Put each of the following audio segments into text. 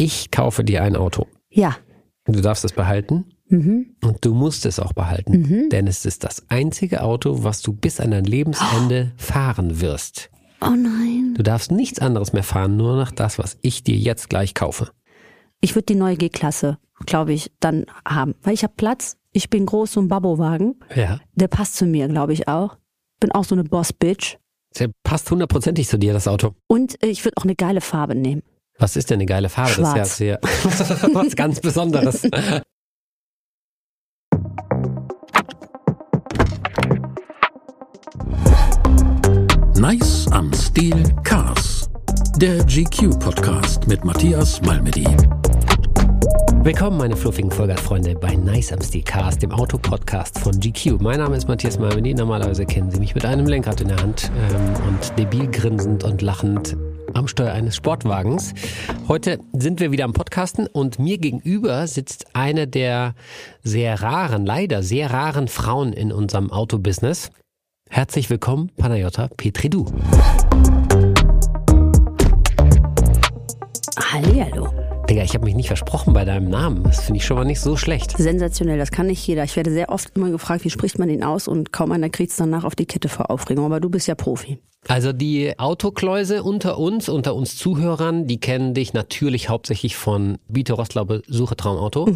Ich kaufe dir ein Auto. Ja. Du darfst es behalten. Mhm. Und du musst es auch behalten. Denn es ist das einzige Auto, was du bis an dein Lebensende fahren wirst. Oh nein. Du darfst nichts anderes mehr fahren, nur noch das, was ich dir jetzt gleich kaufe. Ich würde die neue G-Klasse, glaube ich, dann haben. Weil ich habe Platz. Ich bin groß, so ein Babbo-Wagen. Ja. Der passt zu mir, glaube ich auch. Bin auch so eine Boss-Bitch. Der passt hundertprozentig zu dir, das Auto. Und äh, ich würde auch eine geile Farbe nehmen. Was ist denn eine geile Farbe? Schwarz. Das ist ja sehr, was ganz Besonderes. Nice am Stil Cars. Der GQ-Podcast mit Matthias Malmedy. Willkommen, meine fluffigen Vollgas-Freunde, bei Nice am Stil Cars, dem Auto-Podcast von GQ. Mein Name ist Matthias Malmedy. Normalerweise kennen Sie mich mit einem Lenkrad in der Hand ähm, und debil grinsend und lachend am Steuer eines Sportwagens. Heute sind wir wieder am Podcasten und mir gegenüber sitzt eine der sehr raren, leider sehr raren Frauen in unserem Autobusiness. Herzlich willkommen, Panayota Petridou. Hallihallo. Digga, ich habe mich nicht versprochen bei deinem Namen. Das finde ich schon mal nicht so schlecht. Sensationell, das kann nicht jeder. Ich werde sehr oft immer gefragt, wie spricht man den aus und kaum einer kriegt es danach auf die Kette vor Aufregung. Aber du bist ja Profi. Also die Autokläuse unter uns, unter uns Zuhörern, die kennen dich natürlich hauptsächlich von Bito Rostlaube Suche Traumauto.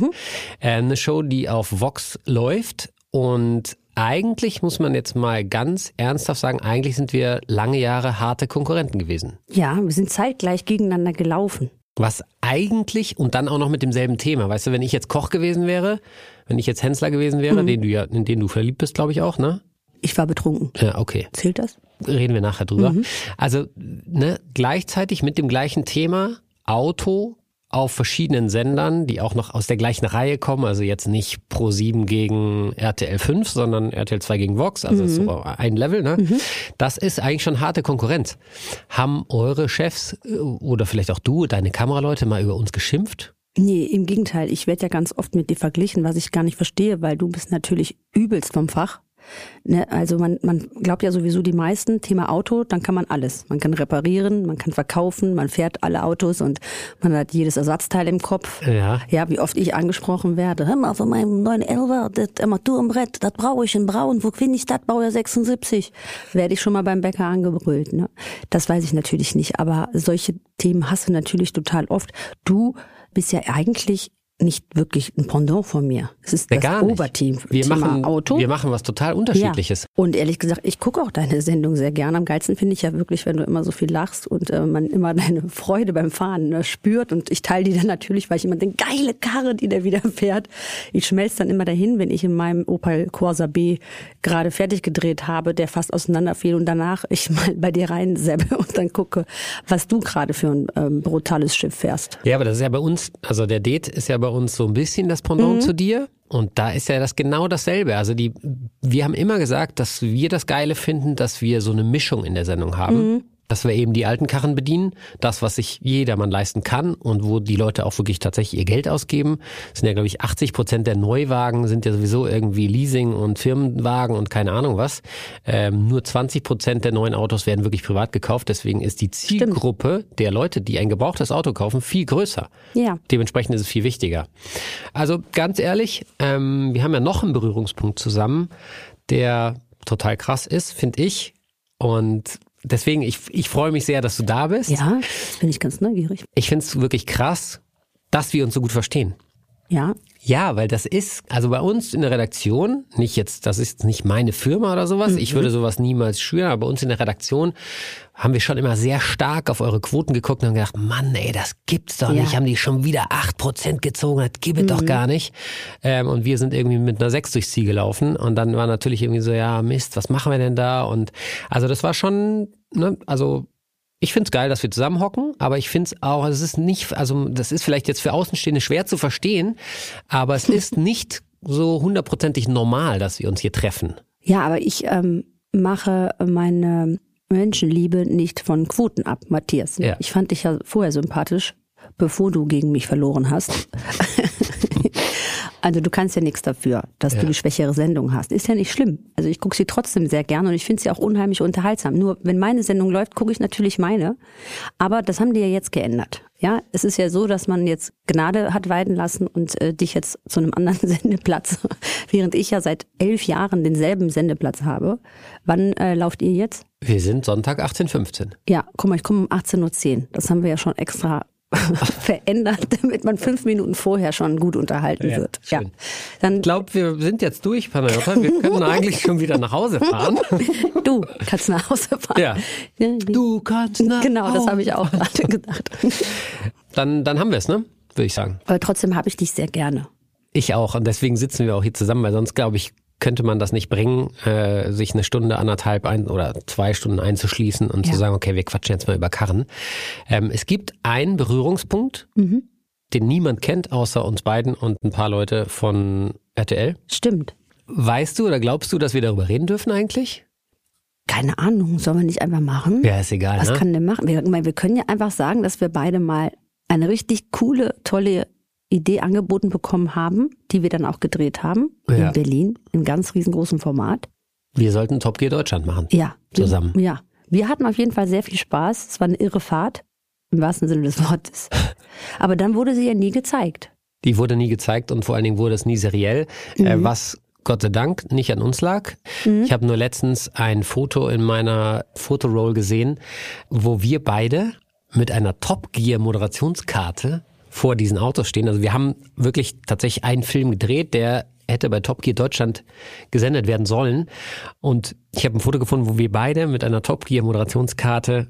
Äh, eine Show, die auf Vox läuft und eigentlich muss man jetzt mal ganz ernsthaft sagen, eigentlich sind wir lange Jahre harte Konkurrenten gewesen. Ja, wir sind zeitgleich gegeneinander gelaufen. Was eigentlich und dann auch noch mit demselben Thema. Weißt du, wenn ich jetzt Koch gewesen wäre, wenn ich jetzt Hensler gewesen wäre, den du ja, in den du verliebt bist, glaube ich auch, ne? Ich war betrunken. Ja, okay. Zählt das? Reden wir nachher drüber. Also ne, gleichzeitig mit dem gleichen Thema Auto auf verschiedenen Sendern, die auch noch aus der gleichen Reihe kommen, also jetzt nicht Pro 7 gegen RTL 5, sondern RTL 2 gegen Vox, also ist so ein Level, ne? Das ist eigentlich schon harte Konkurrenz. Haben eure Chefs äh, oder vielleicht auch du, deine Kameraleute mal über uns geschimpft? Nee, im Gegenteil. Ich werde ja ganz oft mit dir verglichen, was ich gar nicht verstehe, weil du bist natürlich übelst vom Fach. Ne, also man, man glaubt ja sowieso die meisten, Thema Auto, dann kann man alles. Man kann reparieren, man kann verkaufen, man fährt alle Autos und man hat jedes Ersatzteil im Kopf. Ja. Ja, wie oft ich angesprochen werde. Hör mal, von meinem 911, das Armaturenbrett, das brauche ich in Braun. Wo finde ich das? Baujahr 76. Werde ich schon mal beim Bäcker angebrüllt. Ne? Das weiß ich natürlich nicht, aber solche Themen hast du natürlich total oft. Du bist ja eigentlich nicht wirklich ein Pendant von mir. Es ist Ja, das. Oberteam. Wir Thema machen, Auto. wir machen was total unterschiedliches. Ja. Und ehrlich gesagt, ich gucke auch deine Sendung sehr gerne. Am geilsten finde ich ja wirklich, wenn du immer so viel lachst und äh, man immer deine Freude beim Fahren ne, spürt. Und ich teile die dann natürlich, weil ich immer denke, geile Karre, die der wieder fährt. Ich schmelze dann immer dahin, wenn ich in meinem Opel Corsa B gerade fertig gedreht habe, der fast auseinanderfiel und danach ich mal bei dir reinseppe und dann gucke, was du gerade für ein ähm, brutales Schiff fährst. Ja, aber das ist ja bei uns, also der Date ist ja bei uns so ein bisschen das Pendant zu dir. Und da ist ja das genau dasselbe. Also die, wir haben immer gesagt, dass wir das Geile finden, dass wir so eine Mischung in der Sendung haben. Dass wir eben die alten Karren bedienen, das, was sich jedermann leisten kann und wo die Leute auch wirklich tatsächlich ihr Geld ausgeben. Das sind ja, glaube ich, 80 Prozent der Neuwagen sind ja sowieso irgendwie Leasing und Firmenwagen und keine Ahnung was. Ähm, nur 20 Prozent der neuen Autos werden wirklich privat gekauft. Deswegen ist die Zielgruppe der Leute, die ein gebrauchtes Auto kaufen, viel größer. Ja. Dementsprechend ist es viel wichtiger. Also ganz ehrlich, ähm, wir haben ja noch einen Berührungspunkt zusammen, der total krass ist, finde ich. Und deswegen, ich, ich freue mich sehr, dass du da bist. Ja, bin ich ganz neugierig. Ich finde es wirklich krass, dass wir uns so gut verstehen. Ja, Ja, weil das ist, also bei uns in der Redaktion, nicht jetzt, das ist nicht meine Firma oder sowas, ich würde sowas niemals schüren, aber bei uns in der Redaktion haben wir schon immer sehr stark auf eure Quoten geguckt und haben gedacht, Mann, ey, das gibt's doch Ja. nicht, haben die schon wieder 8% gezogen, das gibt es doch gar nicht. Ähm, und wir sind irgendwie mit einer 6 durchs Ziel gelaufen und dann war natürlich irgendwie so, ja, Mist, was machen wir denn da? Und also das war schon, ne, also ich find's geil, dass wir zusammenhocken, aber ich find's auch, es ist nicht, also das ist vielleicht jetzt für Außenstehende schwer zu verstehen, aber es ist nicht so hundertprozentig normal, dass wir uns hier treffen. Ja, aber ich ähm, mache meine Menschenliebe nicht von Quoten ab, Matthias. Ja. Ich fand dich ja vorher sympathisch, bevor du gegen mich verloren hast. Also du kannst ja nichts dafür, dass Ja. du die schwächere Sendung hast. Ist ja nicht schlimm. Also ich gucke sie trotzdem sehr gerne und ich finde sie auch unheimlich unterhaltsam. Nur wenn meine Sendung läuft, gucke ich natürlich meine. Aber das haben die ja jetzt geändert. Ja, es ist ja so, dass man jetzt Gnade hat weiden lassen und äh, dich jetzt zu einem anderen Sendeplatz, während ich ja seit elf Jahren denselben Sendeplatz habe. Wann äh, lauft ihr jetzt? Wir sind Sonntag 18.15 Ja, guck mal, ich komme um 18.10 Uhr. Das haben wir ja schon extra verändert, damit man fünf Minuten vorher schon gut unterhalten Ja, wird. Ja. Dann Ich glaube, wir sind jetzt durch, Panayota. Wir können eigentlich schon wieder nach Hause fahren. Du kannst nach Hause fahren. Ja. Du kannst nach Genau, das habe ich auch gerade gedacht. Dann, dann haben wir es, ne? Würde ich sagen. Aber trotzdem habe ich dich sehr gerne. Ich auch. Und deswegen sitzen wir auch hier zusammen, weil sonst, glaube ich, könnte man das nicht bringen, äh, sich eine Stunde, anderthalb ein, oder zwei Stunden einzuschließen und Ja. zu sagen, okay, wir quatschen jetzt mal über Karren. Ähm, es gibt einen Berührungspunkt, Mhm. den niemand kennt, außer uns beiden und ein paar Leute von RTL. Stimmt. Weißt du oder glaubst du, dass wir darüber reden dürfen eigentlich? Keine Ahnung, sollen wir nicht einfach machen? Ja, ist egal. Was ne? kann der machen? Wir, wir können ja einfach sagen, dass wir beide mal eine richtig coole, tolle Idee angeboten bekommen haben, die wir dann auch gedreht haben Ja. in Berlin, in ganz riesengroßem Format. Wir sollten Top Gear Deutschland machen. Ja. Zusammen. Ja. Wir hatten auf jeden Fall sehr viel Spaß. Es war eine irre Fahrt, im wahrsten Sinne des Wortes. Aber dann wurde sie ja nie gezeigt. Die wurde nie gezeigt und vor allen Dingen wurde es nie seriell, äh, was Gott sei Dank nicht an uns lag. Ich habe nur letztens ein Foto in meiner Fotoroll gesehen, wo wir beide mit einer Top Gear Moderationskarte vor diesen Autos stehen. Also wir haben wirklich tatsächlich einen Film gedreht, der hätte bei Top Gear Deutschland gesendet werden sollen. Und ich habe ein Foto gefunden, wo wir beide mit einer Top Gear Moderationskarte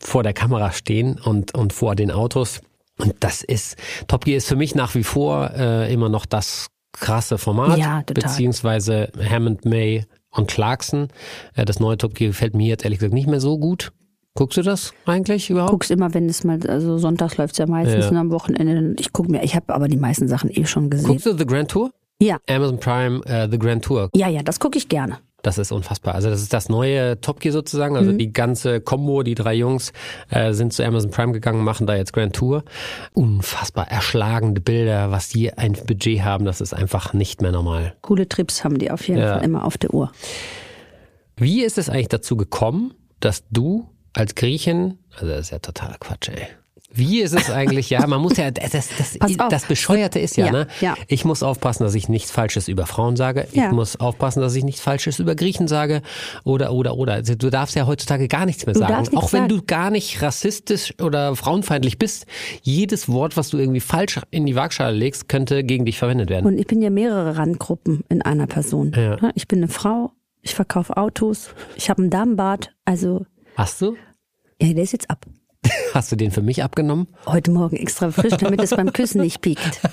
vor der Kamera stehen und, und vor den Autos. Und das ist, Top Gear ist für mich nach wie vor äh, immer noch das krasse Format. Ja, total. Beziehungsweise Hammond, May und Clarkson. Äh, das neue Top Gear gefällt mir jetzt ehrlich gesagt nicht mehr so gut. Guckst du das eigentlich überhaupt? Guck's immer, wenn es mal, also sonntags läuft's ja meistens Ja. und am Wochenende. Ich guck mir, ich habe aber die meisten Sachen eh schon gesehen. Guckst du The Grand Tour? Ja. Amazon Prime, äh, The Grand Tour. Ja, ja, das gucke ich gerne. Das ist unfassbar. Also das ist das neue Top Gear sozusagen. Mhm. Also die ganze Combo, die drei Jungs äh, sind zu Amazon Prime gegangen, machen da jetzt Grand Tour. Unfassbar erschlagende Bilder, was die ein Budget haben, das ist einfach nicht mehr normal. Coole Trips haben die auf jeden Ja. Fall immer auf der Uhr. Wie ist es eigentlich dazu gekommen, dass du als Griechin, also das ist ja totaler Quatsch, ey. Wie ist es eigentlich, ja, man muss ja, das, das, auf. das Bescheuerte ist ja, Ja, ne? ja. Ich muss aufpassen, dass ich nichts Falsches über Frauen sage. Ich Ja. muss aufpassen, dass ich nichts Falsches über Griechen sage. Oder, oder, oder. Also du darfst ja heutzutage gar nichts mehr Du sagen. nichts Auch wenn sagen. du gar nicht rassistisch oder frauenfeindlich bist. Jedes Wort, was du irgendwie falsch in die Waagschale legst, könnte gegen dich verwendet werden. Und ich bin ja mehrere Randgruppen in einer Person. Ja. Ich bin eine Frau, ich verkaufe Autos, ich habe einen Damenbart, also Hast du? ja, der ist jetzt ab. Hast du den für mich abgenommen? Heute Morgen extra frisch, damit es beim Küssen nicht piekt.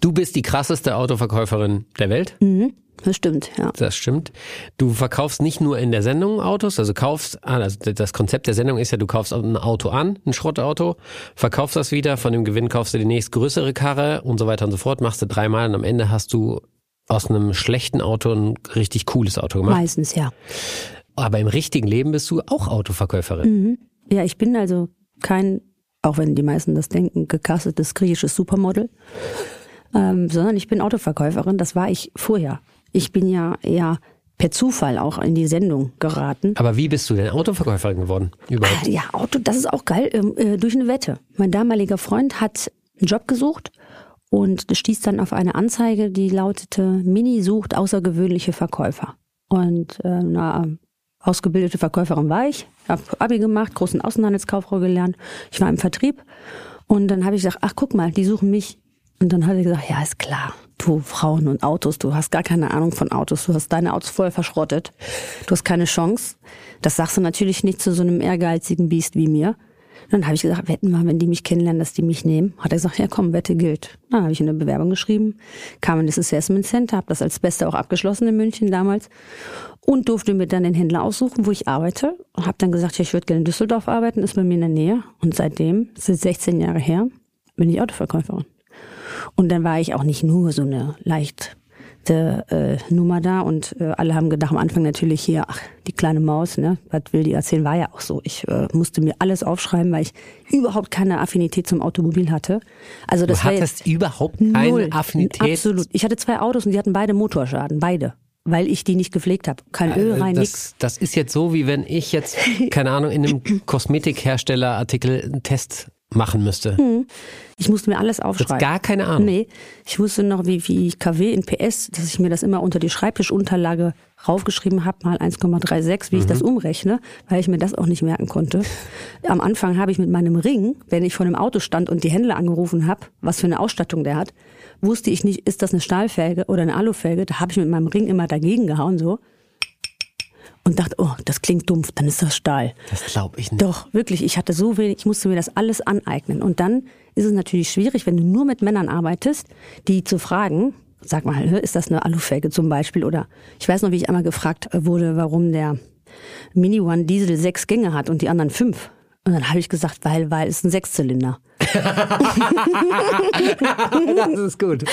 Du bist die krasseste Autoverkäuferin der Welt. Mhm, das stimmt, ja. Das stimmt. Du verkaufst nicht nur in der Sendung Autos, also kaufst, also das Konzept der Sendung ist ja, du kaufst ein Auto an, ein Schrottauto, verkaufst das wieder, von dem Gewinn kaufst du die nächstgrößere Karre und so weiter und so fort, machst du dreimal und am Ende hast du aus einem schlechten Auto ein richtig cooles Auto gemacht. Meistens, ja. Aber im richtigen Leben bist du auch Autoverkäuferin. Ja, ich bin also kein, auch wenn die meisten das denken, gecastetes griechisches Supermodel, ähm, sondern ich bin Autoverkäuferin. Das war ich vorher. Ich bin ja eher per Zufall auch in die Sendung geraten. Aber wie bist du denn Autoverkäuferin geworden? Überhaupt? Ah, Ja, Auto, das ist auch geil, ähm, äh, durch eine Wette. Mein damaliger Freund hat einen Job gesucht und stieß dann auf eine Anzeige, die lautete, Mini sucht außergewöhnliche Verkäufer. Und äh, na, ausgebildete Verkäuferin war ich, habe Abi gemacht, großen Außenhandelskauffrau gelernt. Ich war im Vertrieb und dann habe ich gesagt, ach guck mal, die suchen mich. Und dann hat er gesagt, ja, ist klar. Du Frauen und Autos, du hast gar keine Ahnung von Autos, du hast deine Autos vorher verschrottet. Du hast keine Chance. Das sagst du natürlich nicht zu so einem ehrgeizigen Biest wie mir. Dann habe ich gesagt, wetten wir, wenn die mich kennenlernen, dass die mich nehmen. Hat er gesagt, ja komm, Wette gilt. Dann habe ich eine Bewerbung geschrieben, kam in das Assessment Center, habe das als Beste auch abgeschlossen in München damals und durfte mir dann den Händler aussuchen, wo ich arbeite. Und habe dann gesagt, ja, ich würde gerne in Düsseldorf arbeiten, ist bei mir in der Nähe. Und seitdem, ist 16 Jahre her, bin ich Autoverkäuferin. Und dann war ich auch nicht nur so eine leicht äh, Nummer da und äh, alle haben gedacht am Anfang natürlich hier, ach, die kleine Maus, ne, was will die erzählen, war ja auch so. Ich äh, musste mir alles aufschreiben, weil ich überhaupt keine Affinität zum Automobil hatte. Also das du war hattest jetzt überhaupt keine null, Affinität. Absolut. Ich hatte zwei Autos und die hatten beide Motorschaden, beide. Weil ich die nicht gepflegt habe. Kein Öl rein, nix. das, das ist jetzt so, wie wenn ich jetzt, keine Ahnung, in einem Kosmetikherstellerartikel einen Test machen müsste. Ich musste mir alles aufschreiben. gar keine Ahnung. Nee, ich wusste noch, wie, wie KW in PS, dass ich mir das immer unter die Schreibtischunterlage raufgeschrieben habe, mal 1,36, wie ich das umrechne, weil ich mir das auch nicht merken konnte. Am Anfang habe ich mit meinem Ring, wenn ich vor einem Auto stand und die Händler angerufen habe, was für eine Ausstattung der hat, wusste ich nicht, ist das eine Stahlfelge oder eine Alufelge. Da habe ich mit meinem Ring immer dagegen gehauen, so. Und dachte, oh, das klingt dumpf, dann ist das Stahl. Das glaube ich nicht. Doch, wirklich. Ich hatte so wenig, ich musste mir das alles aneignen. Und dann ist es natürlich schwierig, wenn du nur mit Männern arbeitest, die zu fragen, sag mal, ist das eine Alufelge zum Beispiel? Oder ich weiß noch, wie ich einmal gefragt wurde, warum der Mini One Diesel sechs Gänge hat und die anderen fünf. Und dann habe ich gesagt, weil, weil es ein Sechszylinder. Das ist gut.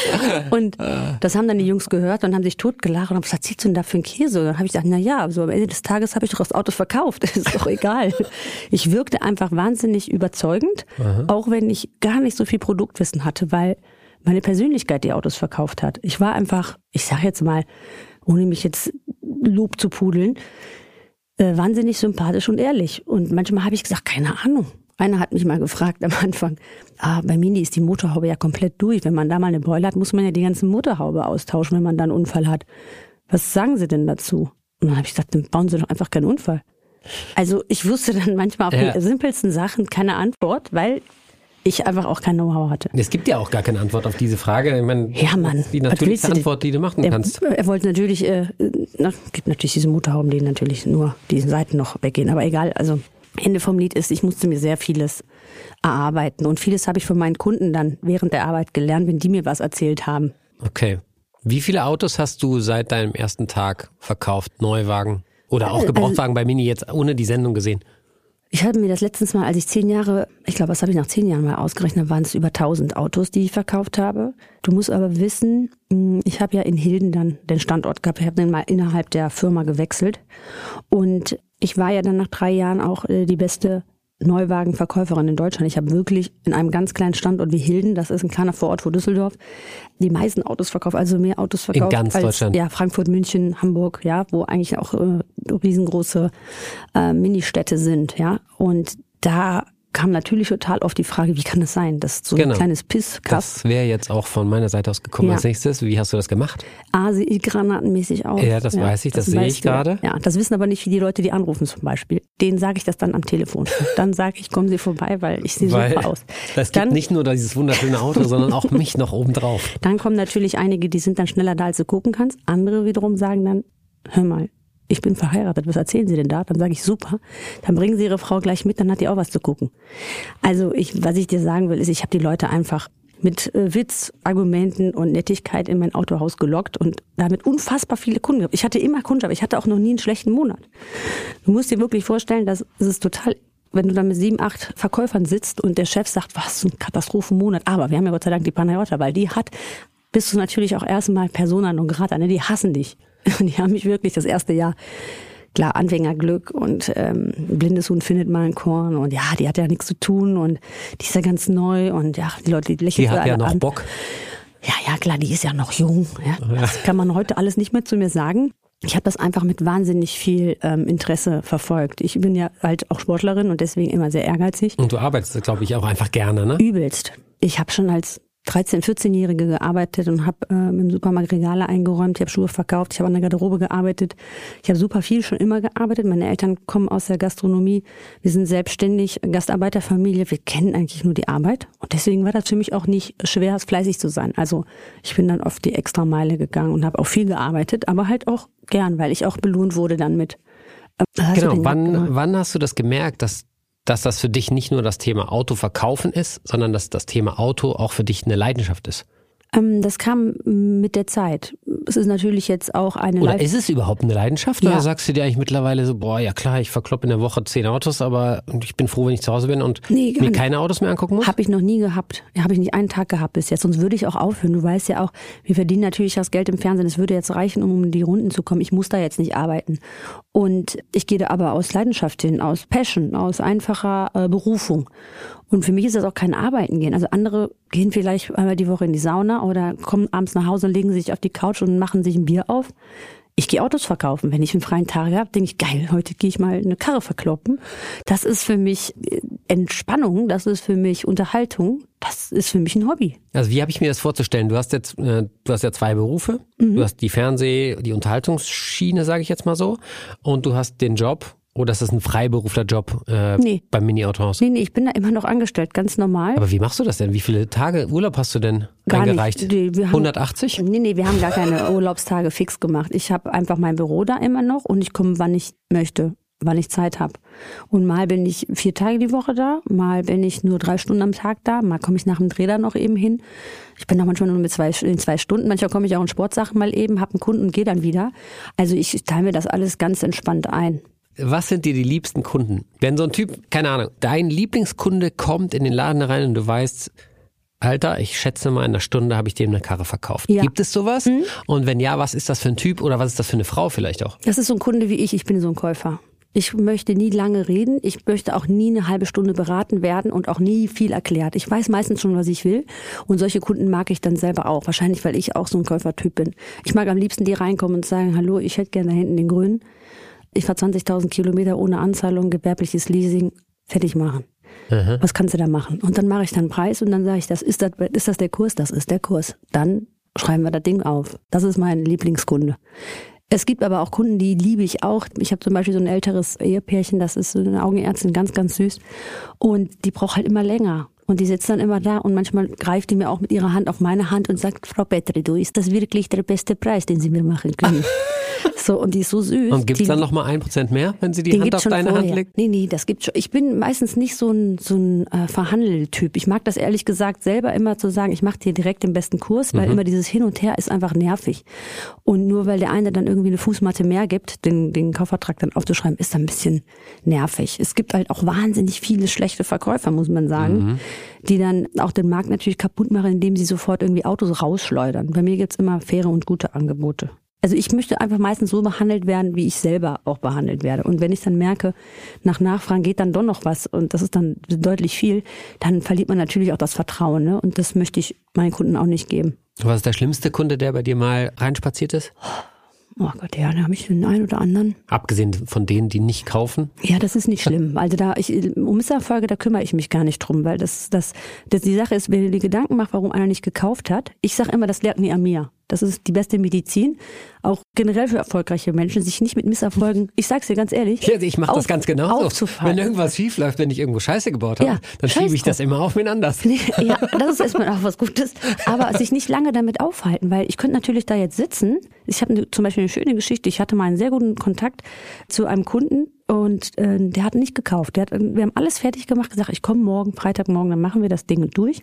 Und das haben dann die Jungs gehört und haben sich totgelacht und haben gesagt, was du denn da für einen Käse? Und dann habe ich gesagt, na ja, so am Ende des Tages habe ich doch das Auto verkauft. ist doch egal. Ich wirkte einfach wahnsinnig überzeugend, auch wenn ich gar nicht so viel Produktwissen hatte, weil meine Persönlichkeit die Autos verkauft hat. Ich war einfach, ich sage jetzt mal, ohne mich jetzt Lob zu pudeln, äh, wahnsinnig sympathisch und ehrlich. Und manchmal habe ich gesagt, keine Ahnung. Einer hat mich mal gefragt am Anfang, ah, bei Mini ist die Motorhaube ja komplett durch. Wenn man da mal eine Beule hat, muss man ja die ganze Motorhaube austauschen, wenn man da einen Unfall hat. Was sagen Sie denn dazu? Und dann habe ich gesagt, dann bauen Sie doch einfach keinen Unfall. Also ich wusste dann manchmal auf Ja. die simpelsten Sachen keine Antwort, weil ich einfach auch kein Know-how hatte. Es gibt ja auch gar keine Antwort auf diese Frage. Ich meine, Ja, Mann. die natürlichste? Antwort, die du machen er, kannst. Er wollte natürlich, äh, na, gibt natürlich diese Motorhauben, die natürlich nur diesen Seiten noch weggehen. Aber egal, also Ende vom Lied ist, ich musste mir sehr vieles erarbeiten. Und vieles habe ich von meinen Kunden dann während der Arbeit gelernt, wenn die mir was erzählt haben. Okay. Wie viele Autos hast du seit deinem ersten Tag verkauft? Neuwagen? Oder auch Äh, Gebrauchtwagen bei Mini jetzt ohne die Sendung gesehen? Ich hatte mir das letztens mal, als ich zehn Jahre, ich glaube, was habe ich nach zehn Jahren mal ausgerechnet, waren es über 1000 Autos, die ich verkauft habe. Du musst aber wissen, mh, ich habe ja in Hilden dann den Standort gehabt, ich habe den mal innerhalb der Firma gewechselt und ich war ja dann nach drei Jahren auch äh, die beste Neuwagenverkäuferin in Deutschland. Ich habe wirklich in einem ganz kleinen Standort wie Hilden, das ist ein kleiner Vorort vor Düsseldorf, die meisten Autos verkauft, also mehr Autos verkauft ganz als Deutschland? ja Frankfurt, München, Hamburg, ja, wo eigentlich auch äh, riesengroße äh, Ministädte sind, ja. Und da kam natürlich total oft die Frage, wie kann das sein, dass so Genau. ein kleines Pisskaff Das wäre jetzt auch von meiner Seite aus gekommen Ja. als nächstes. Wie hast du das gemacht? A, sehe ich granatenmäßig aus. Ja, das weiß ich, das sehe ich gerade. Ja, das wissen aber nicht wie die Leute, die anrufen zum Beispiel. Denen sage ich das dann am Telefon. Dann sage ich, kommen Sie vorbei, weil ich sehe super aus. es gibt Dann, nicht nur dieses wunderschöne Auto, sondern auch mich noch obendrauf. dann kommen natürlich einige, die sind dann schneller da, als du gucken kannst. Andere wiederum sagen dann, hör mal, ich bin verheiratet, was erzählen Sie denn da? Dann sage ich, super. Dann bringen Sie Ihre Frau gleich mit, dann hat die auch was zu gucken. Also ich, was ich dir sagen will, ist, ich habe die Leute einfach mit äh, Witz, Argumenten und Nettigkeit in mein Autohaus gelockt und damit unfassbar viele Kunden gehabt. Ich hatte immer Kunden, aber ich hatte auch noch nie einen schlechten Monat. Du musst dir wirklich vorstellen, dass es ist total, wenn du da mit sieben, acht Verkäufern sitzt und der Chef sagt, was ein Katastrophenmonat. Aber wir haben ja Gott sei Dank die Panayota, weil die hat, bist du natürlich auch erstmal Persona non grata, ne? Die hassen dich. Die haben mich wirklich das erste Jahr klar, Anfängerglück und ähm, ein blindes Huhn findet mal ein Korn und ja, die hat ja nichts zu tun und die ist ja ganz neu und ja, die Leute, die lächeln Die hat ja noch an. Bock. Ja, ja, klar, die ist ja noch jung. Ja. Das kann man heute alles nicht mehr zu mir sagen. Ich habe das einfach mit wahnsinnig viel ähm, Interesse verfolgt. Ich bin ja halt auch Sportlerin und deswegen immer sehr ehrgeizig. Und du arbeitest, glaube ich, auch einfach gerne, ne? Übelst. Ich habe schon als 13-, 14-Jährige gearbeitet und habe ähm, im Supermarkt Regale eingeräumt, ich habe Schuhe verkauft, ich habe an der Garderobe gearbeitet. Ich habe super viel schon immer gearbeitet. Meine Eltern kommen aus der Gastronomie. Wir sind selbstständig, Gastarbeiterfamilie. Wir kennen eigentlich nur die Arbeit. Und deswegen war das für mich auch nicht schwer, fleißig zu sein. Also ich bin dann oft die Extrameile gegangen und habe auch viel gearbeitet, aber halt auch gern, weil ich auch belohnt wurde dann mit. äh, Genau. Wann, wann hast du das gemerkt, dass, dass das für dich nicht nur das Thema Auto verkaufen ist, sondern dass das Thema Auto auch für dich eine Leidenschaft ist? Ähm, das kam mit der Zeit. Es ist natürlich jetzt auch eine Oder Live- ist es überhaupt eine Leidenschaft? Ja. Oder sagst du dir eigentlich mittlerweile so, boah, ja klar, ich verkloppe in der Woche zehn Autos, aber ich bin froh, wenn ich zu Hause bin und Nee, mir keine Autos mehr angucken muss? Habe ich noch nie gehabt. Habe ich nicht einen Tag gehabt bis jetzt. Sonst würde ich auch aufhören. Du weißt ja auch, wir verdienen natürlich das Geld im Fernsehen. Es würde jetzt reichen, um in die Runden zu kommen. Ich muss da jetzt nicht arbeiten. Und ich gehe da aber aus Leidenschaft hin, aus Passion, aus einfacher äh, Berufung. Und für mich ist das auch kein Arbeiten gehen. Also andere gehen vielleicht einmal die Woche in die Sauna oder kommen abends nach Hause und legen sich auf die Couch und machen sich ein Bier auf. Ich gehe Autos verkaufen. Wenn ich einen freien Tag habe, denke ich, geil, heute gehe ich mal eine Karre verkloppen. Das ist für mich äh, Entspannung, das ist für mich Unterhaltung, das ist für mich ein Hobby. Also wie habe ich mir das vorzustellen? Du hast jetzt, äh, du hast ja zwei Berufe. Mhm. Du hast die Fernseh-, die Unterhaltungsschiene, sage ich jetzt mal so, und du hast den Job. Oder ist das ein Freiberuflerjob äh, Nee. beim Mini-Autohaus? Nee, nee, ich bin da immer noch angestellt, ganz normal. Aber wie machst du das denn? Wie viele Tage Urlaub hast du denn Gar nicht. eingereicht? Wir haben- 180? Nee, nee, wir haben gar keine Urlaubstage fix gemacht. Ich habe einfach mein Büro da immer noch und ich komme, wann ich möchte, wann ich Zeit habe. Und mal bin ich vier Tage die Woche da, mal bin ich nur drei Stunden am Tag da, mal komme ich nach dem Dreh da noch eben hin. Ich bin auch manchmal nur mit zwei, in zwei Stunden, manchmal komme ich auch in Sportsachen mal eben, habe einen Kunden und gehe dann wieder. Also ich teile mir das alles ganz entspannt ein. Was sind dir die liebsten Kunden? Wenn so ein Typ, keine Ahnung, dein Lieblingskunde kommt in den Laden rein und du weißt, Alter, ich schätze mal, in einer Stunde habe ich dem eine Karre verkauft. Ja. Mhm. Gibt es sowas? Und wenn ja, was ist das für ein Typ oder was ist das für eine Frau vielleicht auch? Das ist so ein Kunde wie ich, ich bin so ein Käufer. Ich möchte nie lange reden, ich möchte auch nie eine halbe Stunde beraten werden und auch nie viel erklärt. Ich weiß meistens schon, was ich will und solche Kunden mag ich dann selber auch. Wahrscheinlich, weil ich auch so ein Käufertyp bin. Ich mag am liebsten die reinkommen und sagen, hallo, ich hätte gerne da hinten den Grünen. Ich fahre 20.000 Kilometer ohne Anzahlung, gewerbliches Leasing, fertig machen. Was kannst du da machen? Und dann mache ich dann Preis und dann sage ich, das ist, das, ist das der Kurs? Das ist der Kurs. Dann schreiben wir das Ding auf. Das ist mein Lieblingskunde. Es gibt aber auch Kunden, die liebe ich auch. Ich habe zum Beispiel so ein älteres Ehepärchen, das ist so eine Augenärztin, ganz, ganz süß. Und die braucht halt immer länger. Und die sitzt dann immer da und manchmal greift die mir auch mit ihrer Hand auf meine Hand und sagt, Frau Petri, du, ist das wirklich der beste Preis, den Sie mir machen können? so, und die ist so süß. Und gibt es Die- dann nochmal ein Prozent mehr, wenn sie die Hand gibt's auf deine vorher. Hand legt? Nee, nee, das gibt schon. Ich bin meistens nicht so ein, so ein äh, Verhandeltyp. Ich mag das ehrlich gesagt selber immer zu sagen, ich mache dir direkt den besten Kurs, Mhm. weil immer dieses Hin und Her ist einfach nervig. Und nur weil der eine dann irgendwie eine Fußmatte mehr gibt, den, den Kaufvertrag dann aufzuschreiben, ist dann ein bisschen nervig. Es gibt halt auch wahnsinnig viele schlechte Verkäufer, muss man sagen, Mhm. die dann auch den Markt natürlich kaputt machen, indem sie sofort irgendwie Autos rausschleudern. Bei mir gibt's immer faire und gute Angebote. Also ich möchte einfach meistens so behandelt werden, wie ich selber auch behandelt werde. Und wenn ich dann merke, nach Nachfragen geht dann doch noch was und das ist dann deutlich viel, dann verliert man natürlich auch das Vertrauen. Ne? Und das möchte ich meinen Kunden auch nicht geben. Was ist der schlimmste Kunde, der bei dir mal reinspaziert ist? Oh Gott, ja, da habe ich den einen oder anderen. Abgesehen von denen, die nicht kaufen. Ja, das ist nicht schlimm. Also da ich um Misserfolge, da kümmere ich mich gar nicht drum, weil das das, das die Sache ist, wenn du dir Gedanken machst, warum einer nicht gekauft hat. Ich sage immer, das lernt nie an mir. Das ist die beste Medizin, auch generell für erfolgreiche Menschen, sich nicht mit Misserfolgen, ich sag's dir ganz ehrlich, Ja, ich mache das ganz aufzufallen. Wenn irgendwas schief läuft, wenn ich irgendwo Scheiße gebaut habe, Ja, dann schiebe ich das immer auf wen anders. Nee, ja, das ist erstmal auch was Gutes. Aber sich nicht lange damit aufhalten, weil ich könnte natürlich da jetzt sitzen. Ich habe ne- zum Beispiel eine schöne Geschichte. Ich hatte mal einen sehr guten Kontakt zu einem Kunden und äh, der hat nicht gekauft. Der hat, wir haben alles fertig gemacht, gesagt, ich komme morgen, Freitagmorgen, dann machen wir das Ding durch.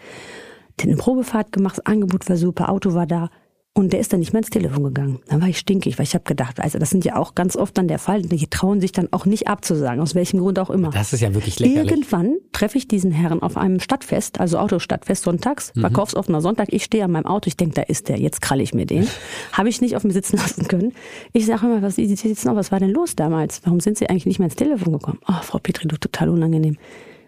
Hat eine Probefahrt gemacht, das Angebot war super, Auto war da. Und der ist dann nicht mehr ins Telefon gegangen. Dann war ich stinkig, weil ich habe gedacht, also das sind ja auch ganz oft dann der Fall. Die trauen sich dann auch nicht abzusagen, aus welchem Grund auch immer. Das ist ja wirklich lächerlich. Irgendwann treffe ich diesen Herrn auf einem Stadtfest, also Autostadtfest sonntags, Mhm. verkaufsoffener Sonntag. Ich stehe an meinem Auto, ich denke, da ist der, jetzt kralle ich mir den. Habe ich nicht auf mir sitzen lassen können. Ich sage immer, was, Sie sitzen noch, was war denn los damals? Warum sind Sie eigentlich nicht mehr ins Telefon gekommen? Oh, Frau Petri, du total unangenehm.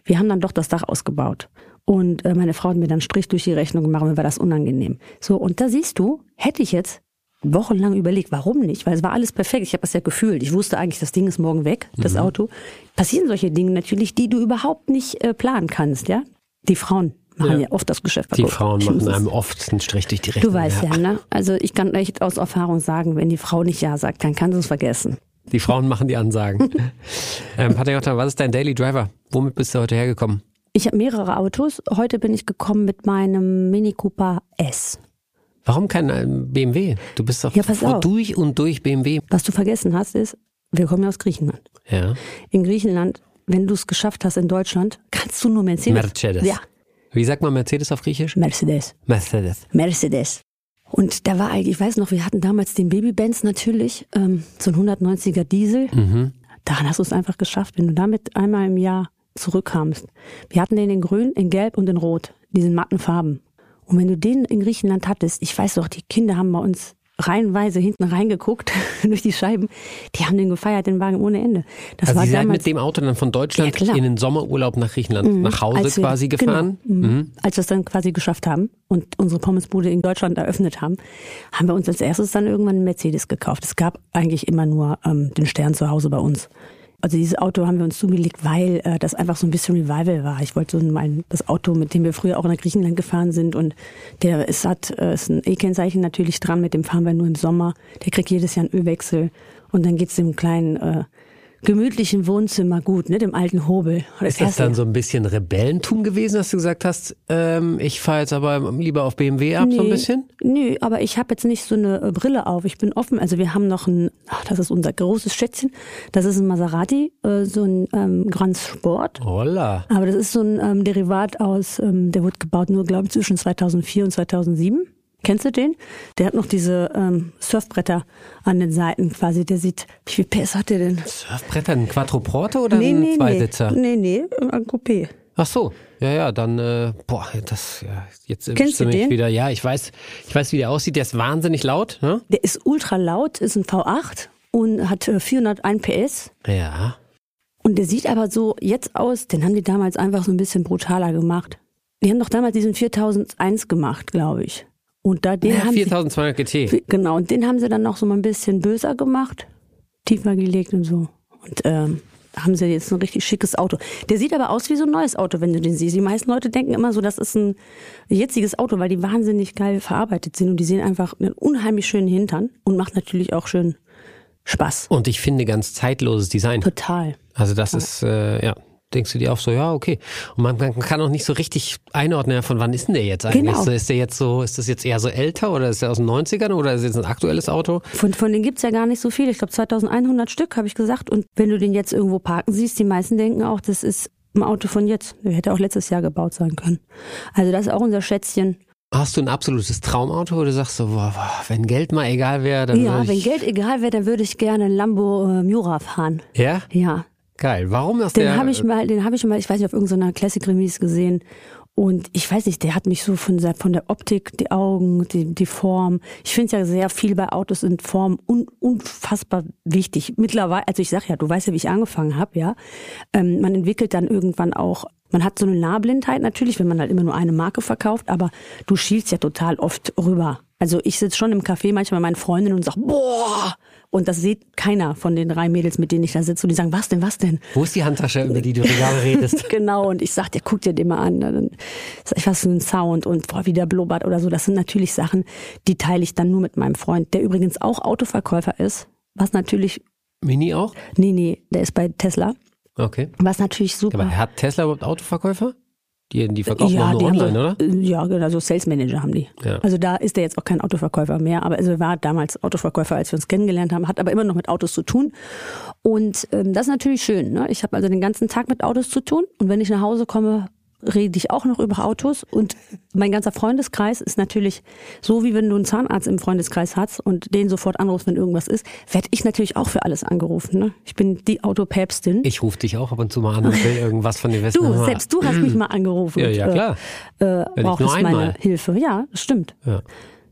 Wir haben dann doch das Dach ausgebaut. Und äh, meine Frau hat mir dann Strich durch die Rechnung gemacht, mir war das unangenehm. So, und da siehst du, hätte ich jetzt wochenlang überlegt, warum nicht? Weil es war alles perfekt. Ich habe das ja gefühlt. Ich wusste eigentlich, das Ding ist morgen weg, das Auto. Passieren solche Dinge natürlich, die du überhaupt nicht äh, planen kannst, ja? Die Frauen machen ja, Ja. oft das Geschäft. Die. Frauen machen einem oft einen Strich durch die Rechnung. Du weißt ja. ne? Also ich kann echt aus Erfahrung sagen, wenn die Frau nicht Ja sagt, dann kann sie es vergessen. Die Frauen machen die Ansagen. ähm, Patriota, was ist dein Daily Driver? Womit bist du heute hergekommen? Ich habe mehrere Autos. Heute bin ich gekommen mit meinem Mini Cooper S. Warum kein ähm, BMW? Du bist doch Ja, durch und durch BMW. Was du vergessen hast, ist, wir kommen ja aus Griechenland. Ja. In Griechenland, wenn du es geschafft hast in Deutschland, kannst du nur Mercedes. Mercedes. Ja. Wie sagt man Mercedes auf Griechisch? Mercedes. Mercedes. Mercedes. Und da war eigentlich, ich weiß noch, wir hatten damals den Baby-Benz natürlich, ähm, so ein 190er Diesel. Mhm. Daran hast du es einfach geschafft, wenn du damit einmal im Jahr zurückkamst. Wir hatten den in grün, in gelb und in rot, diesen matten Farben. Und wenn du den in Griechenland hattest, ich weiß doch, die Kinder haben bei uns reihenweise hinten reingeguckt durch die Scheiben. Die haben den gefeiert, den Wagen ohne Ende. Das also war Sie seid damals, mit dem Auto dann von Deutschland Ja, in den Sommerurlaub nach Griechenland nach Hause wir- quasi gefahren? Genau, Mhm. mhm. Als wir es dann quasi geschafft haben und unsere Pommesbude in Deutschland eröffnet haben, haben wir uns als erstes dann irgendwann einen Mercedes gekauft. Es gab eigentlich immer nur ähm, den Stern zu Hause bei uns. Also dieses Auto haben wir uns zugelegt, weil äh, das einfach so ein bisschen Revival war. Ich wollte so mein, das Auto, mit dem wir früher auch nach Griechenland gefahren sind und der ist, hat äh, ist ein E-Kennzeichen natürlich dran, mit dem fahren wir nur im Sommer. Der kriegt jedes Jahr einen Ölwechsel und dann geht's dem kleinen äh, gemütlichen Wohnzimmer gut, ne, dem alten Hobel. Das Ist das dann so ein bisschen Rebellentum gewesen, dass du gesagt hast, ähm, ich fahre jetzt aber lieber auf BMW ab, so ein Nee, bisschen? Nö, aber ich habe jetzt nicht so eine äh, Brille auf. Ich bin offen. Also wir haben noch ein, ach, das ist unser großes Schätzchen. Das ist ein Maserati, äh, so ein ähm, Grand Sport. Holla. Aber das ist so ein ähm, Derivat aus, ähm, der wurde gebaut nur, glaube ich, zwischen 2004 und 2007. Kennst du den? Der hat noch diese ähm, Surfbretter an den Seiten quasi. Der sieht, wie viel PS hat der denn? Surfbretter, ein Quattroporte oder ein Zweisitzer? nee, nee, ein Coupé. Ach so, ja, ja, dann, äh, boah, das, ja, jetzt Kennst du mich den? wieder. Ja, ich weiß, ich weiß, wie der aussieht. Der ist wahnsinnig laut, ne? Der ist ultra laut, ist ein V8 und hat äh, 401 PS. Ja. Und der sieht aber so jetzt aus, den haben die damals einfach so ein bisschen brutaler gemacht. Die haben doch damals diesen 4001 gemacht, glaube ich. Und da den ja haben 4200 GT. sie, genau, und den haben sie dann noch so mal ein bisschen böser gemacht, tiefer gelegt und so. Und ähm, haben sie jetzt ein richtig schickes Auto. Der sieht aber aus wie so ein neues Auto, wenn du den siehst. Die meisten Leute denken immer so, das ist ein jetziges Auto, weil die wahnsinnig geil verarbeitet sind und die sehen einfach einen unheimlich schönen Hintern und macht natürlich auch schön Spaß. Und ich finde ganz zeitloses Design. Total. Also das ist, äh, ja, denkst du dir auch so, ja, okay. Und man, man kann auch nicht so richtig einordnen, ja, von wann ist denn der jetzt eigentlich? Genau. Ist der jetzt so, ist das jetzt eher so älter oder ist der aus den 90ern oder ist jetzt ein aktuelles Auto? Von, von denen gibt's ja gar nicht so viel. Ich glaube 2100 Stück, habe ich gesagt. Und wenn du den jetzt irgendwo parken siehst, die meisten denken auch, das ist ein Auto von jetzt. Der hätte auch letztes Jahr gebaut sein können. Also das ist auch unser Schätzchen. Hast du ein absolutes Traumauto, wo du sagst so, boah, wenn Geld mal egal wäre, dann Ja, wenn Geld egal wäre, dann würde ich gerne einen Lambo äh, Miura fahren. Ja? Ja, Geil. Warum ist den der? habe ich mal, den habe ich mal, ich weiß nicht, auf irgendeiner Classic Remise gesehen. Und ich weiß nicht, der hat mich so von der, von der Optik, die Augen, die, die Form. Ich finde ja sehr viel bei Autos sind Form un, unfassbar wichtig. Mittlerweile, also ich sag ja, du weißt ja, wie ich angefangen habe, ja. Ähm, man entwickelt dann irgendwann auch, man hat so eine Nahblindheit natürlich, wenn man halt immer nur eine Marke verkauft, aber du schielst ja total oft rüber. Also ich sitze schon im Café manchmal mit meinen Freundinnen und sag, boah! Und das sieht keiner von den drei Mädels, mit denen ich da sitze. Und die sagen, was denn, was denn? Wo ist die Handtasche, über die du gerade redest? Genau, und ich sag dir, guck dir den mal an. Dann sag ich, was für ein Sound und boah, wie der blubbert oder so. Das sind natürlich Sachen, die teile ich dann nur mit meinem Freund, der übrigens auch Autoverkäufer ist. Was natürlich, Mini auch? nee, nee, der ist bei Tesla. Okay. Was natürlich super. Aber hat Tesla überhaupt Autoverkäufer? Die, die verkaufen auch nur die online, haben oder? Ja, genau, so Sales Manager haben die. Ja. Also da ist er jetzt auch kein Autoverkäufer mehr, aber also er war damals Autoverkäufer, als wir uns kennengelernt haben, hat aber immer noch mit Autos zu tun. Und ähm, das ist natürlich schön. Ne? Ich habe also den ganzen Tag mit Autos zu tun und wenn ich nach Hause komme, rede ich auch noch über Autos und mein ganzer Freundeskreis ist natürlich so, wie wenn du einen Zahnarzt im Freundeskreis hast und den sofort anrufst, wenn irgendwas ist, werde ich natürlich auch für alles angerufen. Ne? Ich bin die Autopäpstin. Ich rufe dich auch ab und zu mal an und will irgendwas von dir wissen. Du, mal. selbst du hast mich mal angerufen. Ja, ja, und, klar. Äh, äh, brauchst meine einmal. Hilfe. Ja, das stimmt. Ja.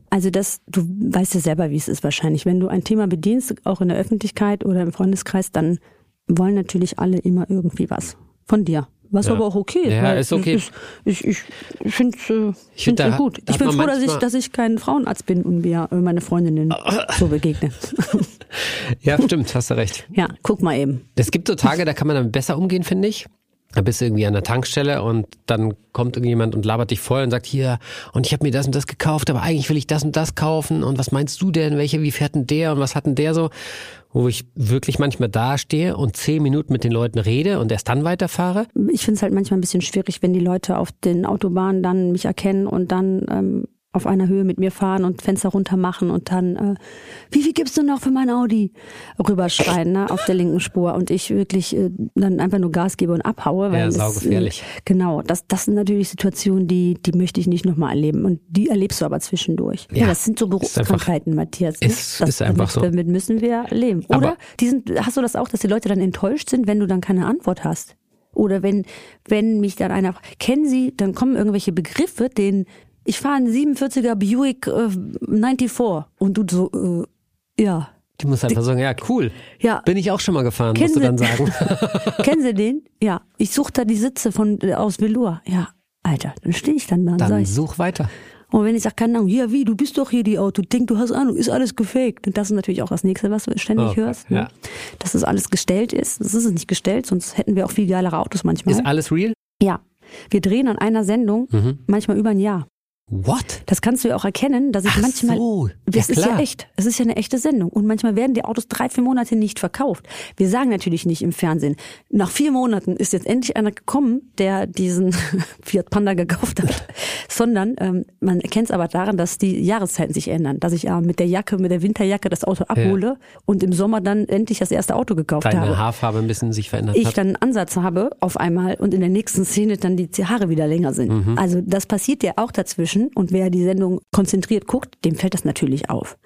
Also das, du weißt ja selber, wie es ist wahrscheinlich. Wenn du ein Thema bedienst, auch in der Öffentlichkeit oder im Freundeskreis, dann wollen natürlich alle immer irgendwie was von dir. Was Ja. aber auch okay ist. Ja, weil ist okay. Ich, ich, ich, finde es äh, Ich find, da- gut. Ich bin froh, dass ich, dass ich kein Frauenarzt bin und mir äh, meine Freundinnen so begegne. ja, stimmt, hast du recht. ja, guck mal eben. Es gibt so Tage, da kann man damit besser umgehen, finde ich. Da bist du irgendwie an der Tankstelle und dann kommt irgendjemand und labert dich voll und sagt, hier, und ich habe mir das und das gekauft, aber eigentlich will ich das und das kaufen und was meinst du denn, welche, wie fährt denn der und was hat denn der so? Wo ich wirklich manchmal dastehe und zehn Minuten mit den Leuten rede und erst dann weiterfahre. Ich finde es halt manchmal ein bisschen schwierig, wenn die Leute auf den Autobahnen dann mich erkennen und dann ähm, auf einer Höhe mit mir fahren und Fenster runter machen und dann, äh, wie viel gibst du noch für mein Audi? Rüberschreien, ne, auf der linken Spur und ich wirklich äh, dann einfach nur Gas gebe und abhaue. Weil Ja, das, saugefährlich. Äh, genau, das, das sind natürlich Situationen, die, die möchte ich nicht nochmal erleben und die erlebst du aber zwischendurch. Ja, Ja, das sind so Berufskrankheiten, Matthias. ne? Ist- das, ist einfach damit, so. Damit müssen wir leben. Aber- Oder die sind, hast du das auch, dass die Leute dann enttäuscht sind, wenn du dann keine Antwort hast? Oder wenn, wenn mich dann einer, kennen Sie, dann kommen irgendwelche Begriffe, den, ich fahre einen 47er Buick äh, 94 und du so, äh, ja. Die muss einfach sagen, ja, cool. Ja. Bin ich auch schon mal gefahren, musst Kennen du Sie- dann sagen. Kennen Sie den? Ja. Ich suche da die Sitze von, äh, aus Velour. Ja. Alter, dann stehe ich dann da Dann such weiter. Und wenn ich sage, keine Ahnung, ja wie, du bist doch hier die Auto, denk, du hast Ahnung, ist alles gefaked. Und das ist natürlich auch das Nächste, was du ständig Oh, hörst. Ne? ja. Dass das alles gestellt ist. Das ist es nicht gestellt, sonst hätten wir auch viel geilere Autos manchmal. Ist alles real? ja. Wir drehen an einer Sendung Mhm. manchmal über ein Jahr. What? Das kannst du ja auch erkennen, dass ich Ach manchmal. so. Das Ja, ist ja echt. Es ist ja eine echte Sendung. Und manchmal werden die Autos drei, vier Monate nicht verkauft. Wir sagen natürlich nicht im Fernsehen. Nach vier Monaten ist jetzt endlich einer gekommen, der diesen Fiat Panda gekauft hat. Sondern ähm, man erkennt es aber daran, dass die Jahreszeiten sich ändern. Dass ich äh, mit der Jacke, mit der Winterjacke das Auto abhole und im Sommer dann endlich das erste Auto gekauft Deine habe. Haarfarbe ein bisschen sich verändert ich hat. dann einen Ansatz habe auf einmal und in der nächsten Szene dann die Haare wieder länger sind. Mhm. Also das passiert ja auch dazwischen und wer die Sendung konzentriert guckt, dem fällt das natürlich auf.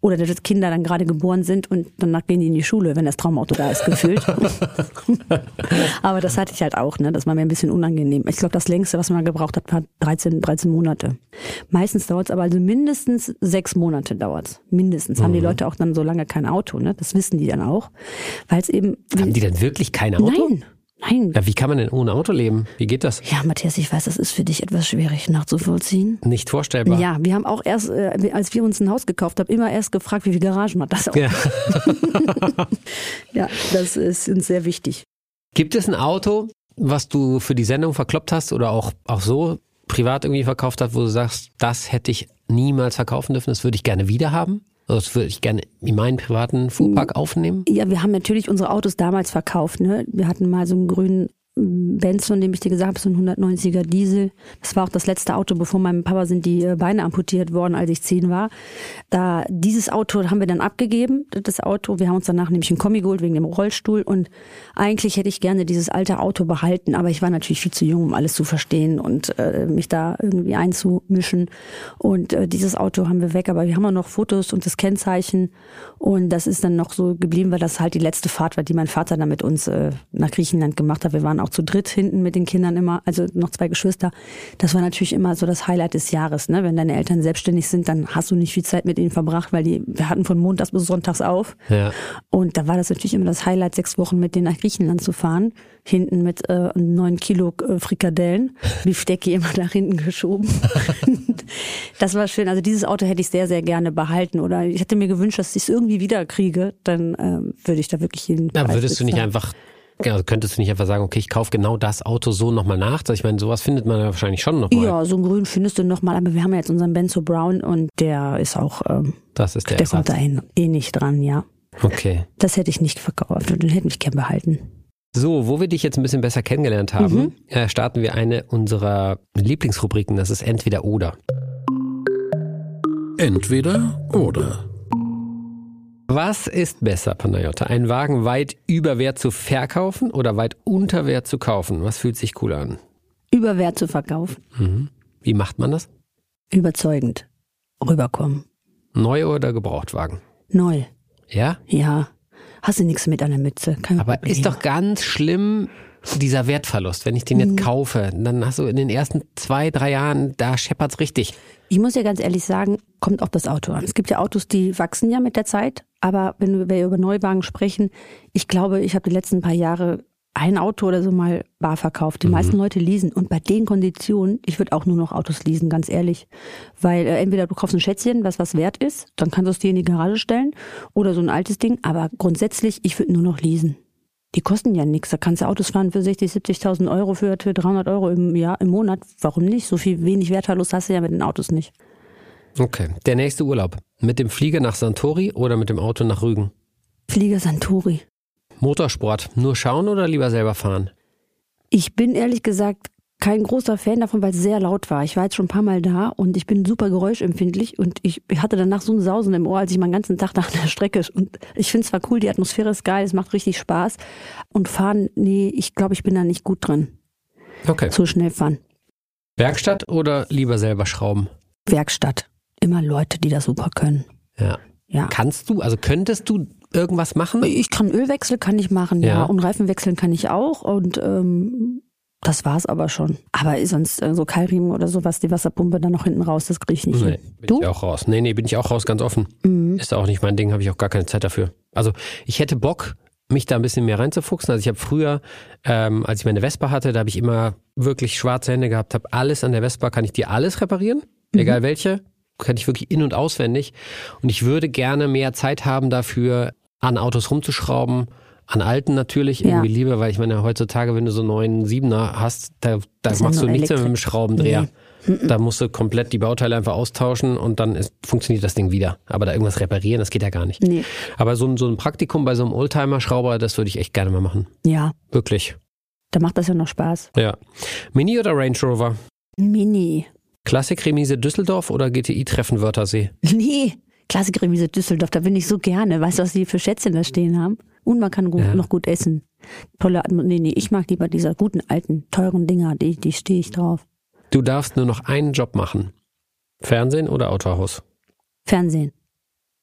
Oder dass Kinder dann gerade geboren sind und danach gehen die in die Schule, wenn das Traumauto da ist, gefühlt. Aber das hatte ich halt auch, ne? Das war mir ein bisschen unangenehm. Ich glaube, das längste, was man gebraucht hat, war 13, 13 Monate. Meistens dauert es aber also mindestens sechs Monate dauert's. Mindestens. Haben die Mhm. Leute auch dann so lange kein Auto, ne? Das wissen die dann auch. Weil es eben. Haben die denn wirklich kein Auto? Nein, nein. Ja, wie kann man denn ohne Auto leben? Wie geht das? Ja, Matthias, ich weiß, das ist für dich etwas schwierig nachzuvollziehen. Nicht vorstellbar. Ja, wir haben auch erst, äh, als wir uns ein Haus gekauft haben, immer erst gefragt, wie viel Garagen hat das Auto. Ja. ja, das ist uns sehr wichtig. Gibt es ein Auto, was du für die Sendung verkloppt hast oder auch, auch so privat irgendwie verkauft hast, wo du sagst, das hätte ich niemals verkaufen dürfen, das würde ich gerne wieder haben? Das würde ich gerne in meinen privaten Fuhrpark aufnehmen? Ja, wir haben natürlich unsere Autos damals verkauft. Ne? Wir hatten mal so einen grünen Benz, von dem ich dir gesagt habe, so ein 190er Diesel. Das war auch das letzte Auto, bevor meinem Papa sind die äh, Beine amputiert worden, als ich zehn war. Da dieses Auto haben wir dann abgegeben, das Auto. Wir haben uns danach nämlich ein Kombi geholt wegen dem Rollstuhl und eigentlich hätte ich gerne dieses alte Auto behalten, aber ich war natürlich viel zu jung, um alles zu verstehen und äh, mich da irgendwie einzumischen. Und äh, dieses Auto haben wir weg, aber wir haben auch noch Fotos und das Kennzeichen und das ist dann noch so geblieben, weil das halt die letzte Fahrt war, die mein Vater dann mit uns äh, nach Griechenland gemacht hat. Wir waren auch zu dritt hinten mit den Kindern immer, also noch zwei Geschwister. Das war natürlich immer so das Highlight des Jahres, ne? Wenn deine Eltern selbstständig sind, dann hast du nicht viel Zeit mit ihnen verbracht, weil die wir hatten von Montags bis Sonntags auf. Ja. Und da war das natürlich immer das Highlight, sechs Wochen mit denen nach Griechenland zu fahren. Hinten mit äh, neun Kilo äh, Frikadellen, Beefstecki immer nach hinten geschoben. das war schön. Also dieses Auto hätte ich sehr, sehr gerne behalten. Oder ich hätte mir gewünscht, dass ich es irgendwie wieder kriege. Dann ähm, würde ich da wirklich jeden Ja, Preis würdest du nicht einfach, ja, könntest du nicht einfach sagen, okay, ich kaufe genau das Auto so nochmal nach? Ich meine, sowas findet man ja wahrscheinlich schon nochmal. Ja, so ein Grün findest du nochmal. Aber wir haben ja jetzt unseren Benzo Brown und der ist auch, ähm, Das ist der, der kommt Ersatz. da hin, eh nicht dran, ja. Okay. Das hätte ich nicht verkauft und den hätte ich gern behalten. So, wo wir dich jetzt ein bisschen besser kennengelernt haben, Mhm. äh, starten wir eine unserer Lieblingsrubriken. Das ist entweder oder. Entweder oder. Was ist besser, Panayota? Einen Wagen weit über Wert zu verkaufen oder weit unter Wert zu kaufen? Was fühlt sich cooler an? Über Wert zu verkaufen. Wie macht man das? Überzeugend. Rüberkommen. Neu oder Gebrauchtwagen? Neu. Ja? Ja. Hast du nichts mit an der Mütze? Kein Aber Problem. ist doch ganz schlimm dieser Wertverlust. Wenn ich den jetzt Mhm. kaufe, dann hast du in den ersten zwei, drei Jahren, da scheppert's richtig. Ich muss ja ganz ehrlich sagen, kommt auf das Auto an. Es gibt ja Autos, die wachsen ja mit der Zeit. Aber wenn wir über Neuwagen sprechen, ich glaube, ich habe die letzten paar Jahre ein Auto oder so mal bar verkauft. Die meisten Leute leasen. Und bei den Konditionen, ich würde auch nur noch Autos leasen, ganz ehrlich. Weil äh, entweder du kaufst ein Schätzchen, was was wert ist, dann kannst du es dir in die Garage stellen. Oder so ein altes Ding. Aber grundsätzlich, ich würde nur noch leasen. Die kosten ja nichts. Da kannst du Autos fahren für 60, 70.000 Euro, für, für 300 Euro im Jahr, im Monat. Warum nicht? So viel wenig Wertverlust hast du ja mit den Autos nicht. Okay. Der nächste Urlaub. Mit dem Flieger nach Santori oder mit dem Auto nach Rügen? Flieger Santori. Motorsport. Nur schauen oder lieber selber fahren? Ich bin ehrlich gesagt kein großer Fan davon, weil es sehr laut war. Ich war jetzt schon ein paar Mal da und ich bin super geräuschempfindlich und ich hatte danach so ein Sausen im Ohr, als ich meinen ganzen Tag nach der Strecke und ich finde es zwar cool, die Atmosphäre ist geil, es macht richtig Spaß und fahren, nee, ich glaube, ich bin da nicht gut drin. Okay. So schnell fahren. Werkstatt oder lieber selber schrauben? Werkstatt. Immer Leute, die das super können. Ja. Ja. Kannst du, also könntest du irgendwas machen? Ich kann Ölwechsel kann ich machen, ja, Ja. und Reifen wechseln kann ich auch und ähm, das war's aber schon. Aber sonst äh, so Keilriemen oder sowas, die Wasserpumpe dann noch hinten raus, das kriege ich nicht Nee, hin. bin Du? ich auch raus. Nee, nee, bin ich auch raus, ganz offen. Mhm. Ist auch nicht mein Ding, habe ich auch gar keine Zeit dafür. Also ich hätte Bock, mich da ein bisschen mehr reinzufuchsen. Also ich habe früher, ähm, als ich meine Vespa hatte, da habe ich immer wirklich schwarze Hände gehabt, habe alles an der Vespa, kann ich dir alles reparieren, Mhm. egal welche, kann ich wirklich in- und auswendig. Und ich würde gerne mehr Zeit haben dafür, an Autos rumzuschrauben, an alten natürlich Ja. irgendwie lieber, weil ich meine, heutzutage, wenn du so einen neuen Siebener hast, da, da ja machst du nichts mehr mit dem Elektrik. Schraubendreher. Da musst du komplett die Bauteile einfach austauschen und dann ist, funktioniert das Ding wieder. Aber da irgendwas reparieren, das geht ja gar nicht. Nee. Aber so so ein Praktikum bei so einem Oldtimer-Schrauber, das würde ich echt gerne mal machen. Ja, Wirklich. da macht das ja noch Spaß. Ja. Mini oder Range Rover? Mini. Klassik-Remise Düsseldorf oder GTI-Treffen Wörthersee? Nee. Klassikremise Düsseldorf, da bin ich so gerne. Weißt du, was die für Schätzchen da stehen haben? Und man kann gut, Ja. noch gut essen. Tolle Atmo Nee, nee, ich mag lieber diese guten, alten, teuren Dinger, die, die stehe ich drauf. Du darfst nur noch einen Job machen. Fernsehen oder Autohaus? Fernsehen.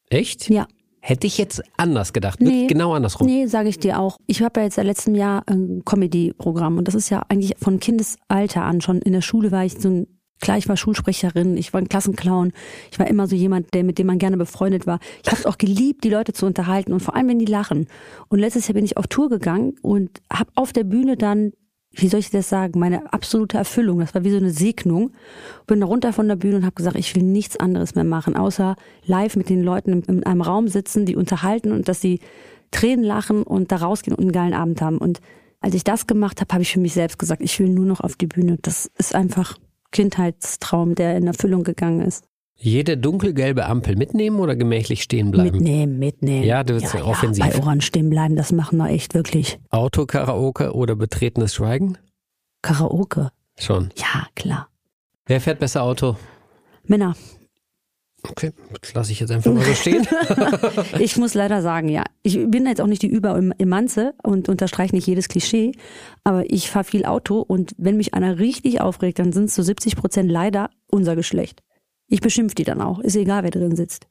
Echt? Ja. Hätte ich jetzt anders gedacht. Nee. Genau andersrum. Nee, sage ich dir auch. Ich habe ja jetzt seit letztem Jahr ein Comedy-Programm und das ist ja eigentlich von Kindesalter an schon. In der Schule war ich so ein, klar, ich war Schulsprecherin, ich war ein Klassenclown, ich war immer so jemand, der mit dem man gerne befreundet war. Ich habe es auch geliebt, die Leute zu unterhalten und vor allem, wenn die lachen. Und letztes Jahr bin ich auf Tour gegangen und habe auf der Bühne dann wie soll ich das sagen, meine absolute Erfüllung. Das war wie so eine Segnung. Bin runter von der Bühne und habe gesagt, ich will nichts anderes mehr machen, außer live mit den Leuten in einem Raum sitzen, die unterhalten und dass sie Tränen lachen und da rausgehen und einen geilen Abend haben. Und als ich das gemacht habe, habe ich für mich selbst gesagt, ich will nur noch auf die Bühne. Das ist einfach Kindheitstraum, der in Erfüllung gegangen ist. Jede dunkelgelbe Ampel mitnehmen oder gemächlich stehen bleiben? Mitnehmen, mitnehmen. Ja, du bist offensiv. Bei Orange stehen bleiben, das machen wir echt wirklich. Autokaraoke oder betretenes Schweigen? Karaoke. Schon. Ja, klar. Wer fährt besser Auto? Männer. Okay, das lasse ich jetzt einfach mal so stehen. Ich muss leider sagen, ja. Ich bin jetzt auch nicht die Überemanze und unterstreiche nicht jedes Klischee, aber ich fahre viel Auto und wenn mich einer richtig aufregt, dann sind es zu 70 Prozent leider unser Geschlecht. Ich beschimpfe die dann auch. Ist egal, wer drin sitzt.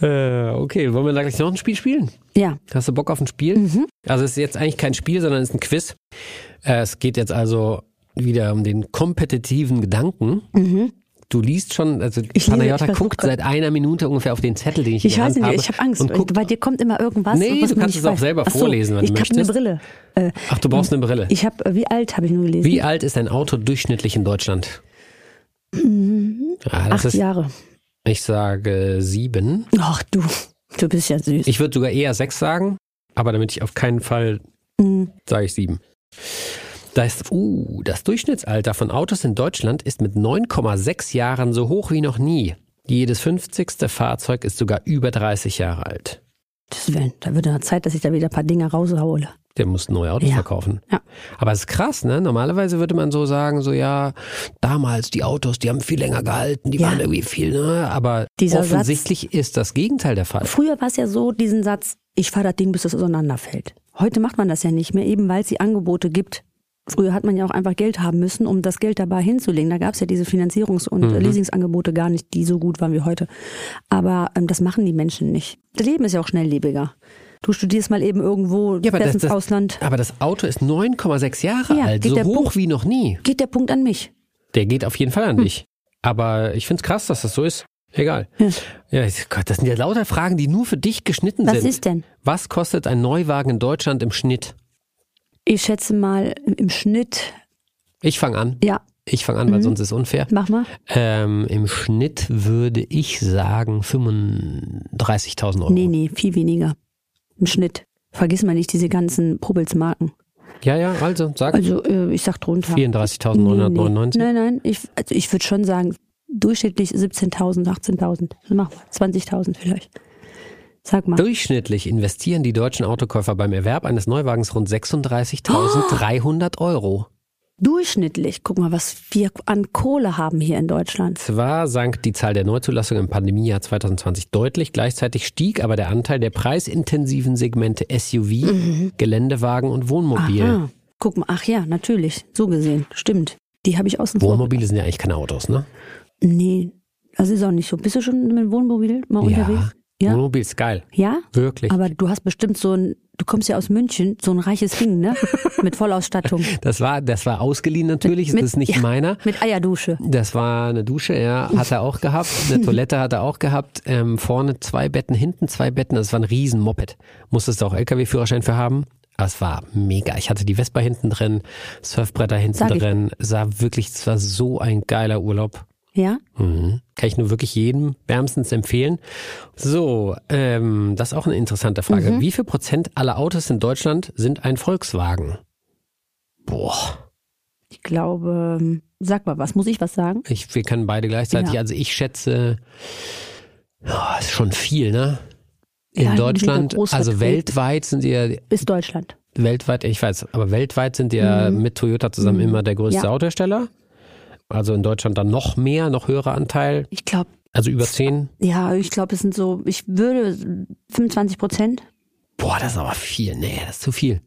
äh, okay, wollen wir gleich noch ein Spiel spielen? Ja. Hast du Bock auf ein Spiel? Also es ist jetzt eigentlich kein Spiel, sondern es ist ein Quiz. Äh, es geht jetzt also wieder um den kompetitiven Gedanken. Du liest schon, also Ich Panayota ich versuch guckt seit einer Minute ungefähr auf den Zettel, den ich, Ich weiß nicht, habe. ich habe Angst. Und guckt, Bei dir kommt immer irgendwas. Nee, du kannst es auch weiß. selber Ach so, vorlesen, wenn du ich hab möchtest. eine Brille. Äh, ach, du brauchst eine Brille. ich habe, wie alt habe ich nur gelesen? Wie alt ist ein Auto durchschnittlich in Deutschland? Ah, das Acht ist, Jahre. ich sage sieben. Ach du, du bist ja süß. Ich würde sogar eher sechs sagen, aber damit ich auf keinen Fall Mhm. sage ich sieben. Das, uh, das Durchschnittsalter von Autos in Deutschland ist mit 9,6 Jahren so hoch wie noch nie. Jedes 50. Fahrzeug ist sogar über 30 Jahre alt. Das Willen, da wird ja Zeit, dass ich da wieder ein paar Dinge raushole. Der muss neue Autos Ja. verkaufen. Ja. Aber es ist krass, ne? Normalerweise würde man so sagen, so ja, damals die Autos, die haben viel länger gehalten, die Ja. waren irgendwie viel, ne? Aber Dieser offensichtlich ist das Gegenteil der Fall. Früher war es ja so, diesen Satz, ich fahre das Ding, bis es auseinanderfällt. Heute macht man das ja nicht mehr, eben weil es die Angebote gibt. Früher hat man ja auch einfach Geld haben müssen, um das Geld dabei hinzulegen. Da gab es ja diese Finanzierungs- und Mhm. Leasingsangebote gar nicht, die so gut waren wie heute. Aber ähm, das machen die Menschen nicht. Das Leben ist ja auch schnelllebiger. Du studierst mal eben irgendwo, Ja, das, ins das, Ausland. aber das Auto ist 9,6 Jahre Ja, alt, so hoch Punkt- wie noch nie. Geht der Punkt an mich. Der geht auf jeden Fall an dich. Aber ich find's krass, dass das so ist. Egal. Ja. Ja, Gott, das sind ja lauter Fragen, die nur für dich geschnitten Was sind. ist denn? Was kostet ein Neuwagen in Deutschland im Schnitt? Ich schätze mal im- Schnitt, Ich fange an. ja, Ich fange an, weil Mhm. sonst ist es unfair. mach mal. Ähm, Im Schnitt würde ich sagen 35.000 Euro. Nee, nee, viel weniger. Im Schnitt. Vergiss mal nicht diese ganzen Pubbelsmarken. Ja, ja, also sag Also äh, ich sag drunter. 34.999. Nee, nee. Nein, nein, ich, also ich würde schon sagen, durchschnittlich 17.000, 18.000. Mach mal, 20.000 vielleicht. Sag mal. Durchschnittlich investieren die deutschen Autokäufer beim Erwerb eines Neuwagens rund 36.300 Euro. Durchschnittlich, guck mal, was wir an Kohle haben hier in Deutschland. Zwar sank die Zahl der Neuzulassungen im Pandemiejahr 2020 deutlich, gleichzeitig stieg aber der Anteil der preisintensiven Segmente SUV, Geländewagen und Wohnmobil. Aha. Guck mal, ach ja, natürlich, so gesehen, stimmt. Die habe ich außen vor. Wohnmobile sind ja eigentlich keine Autos, ne? Nee, das ist auch nicht so. Bist du schon mit dem Wohnmobil mal unterwegs? Ja. Wohnmobil ist geil. Ja? Wirklich. Aber du hast bestimmt so ein, du kommst ja aus München, so ein reiches Ding, ne? Mit Vollausstattung. Das war, das war ausgeliehen natürlich, Mit- das ist nicht ja, meiner. Mit Eierdusche. Das war eine Dusche, ja, hat er auch gehabt. Eine Toilette hat er auch gehabt. Ähm, vorne zwei Betten, hinten zwei Betten. Das war ein riesen Moped. Musstest du auch LKW-Führerschein für haben. Das war mega. Ich hatte die Vespa hinten drin, Surfbretter hinten drin. Sah wirklich, es war so ein geiler Urlaub. Ja? Mhm. Kann ich nur wirklich jedem wärmstens empfehlen. So, ähm, das ist auch eine interessante Frage. Mhm. Wie viel Prozent aller Autos in Deutschland sind ein Volkswagen? Boah. Ich glaube, ähm, sag mal was, muss ich was sagen? Ich, wir können beide gleichzeitig. Ja. Also ich schätze, ja, ist schon viel, ne? In Ja, Deutschland, also weltweit sind die ja, Bis Deutschland. weltweit, ich weiß, aber weltweit sind die ja mit Toyota zusammen immer der größte Mhm. Ja. Autohersteller. Also in Deutschland dann noch mehr, noch höherer Anteil, Ich glaube, also über 10. ja, ich glaube, es sind so, ich würde 25 Prozent. Boah, das ist aber viel. Nee, das ist zu viel.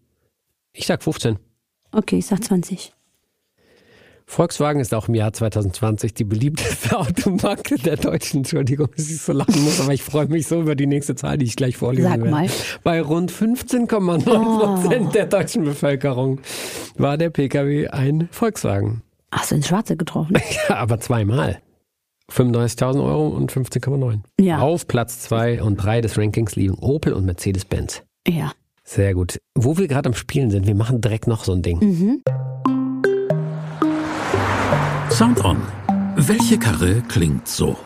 Ich sag 15. Okay, ich sag 20. Volkswagen ist auch im Jahr 2020 die beliebteste Automarke der Deutschen. Entschuldigung, dass ich so lachen muss, aber ich freue mich so über die nächste Zahl, die ich gleich vorlesen Sag werde. mal. Bei rund 15,9 Prozent der deutschen Bevölkerung war der Pkw ein Volkswagen. Hast du ins Schwarze getroffen? Ja, aber zweimal. 35.000 Euro und 15,9. Ja. Auf Platz zwei und drei des Rankings liegen Opel und Mercedes-Benz. ja. Sehr gut. Wo wir gerade am Spielen sind, wir machen direkt noch so ein Ding. Mhm. Sound On. Welche Karre klingt so?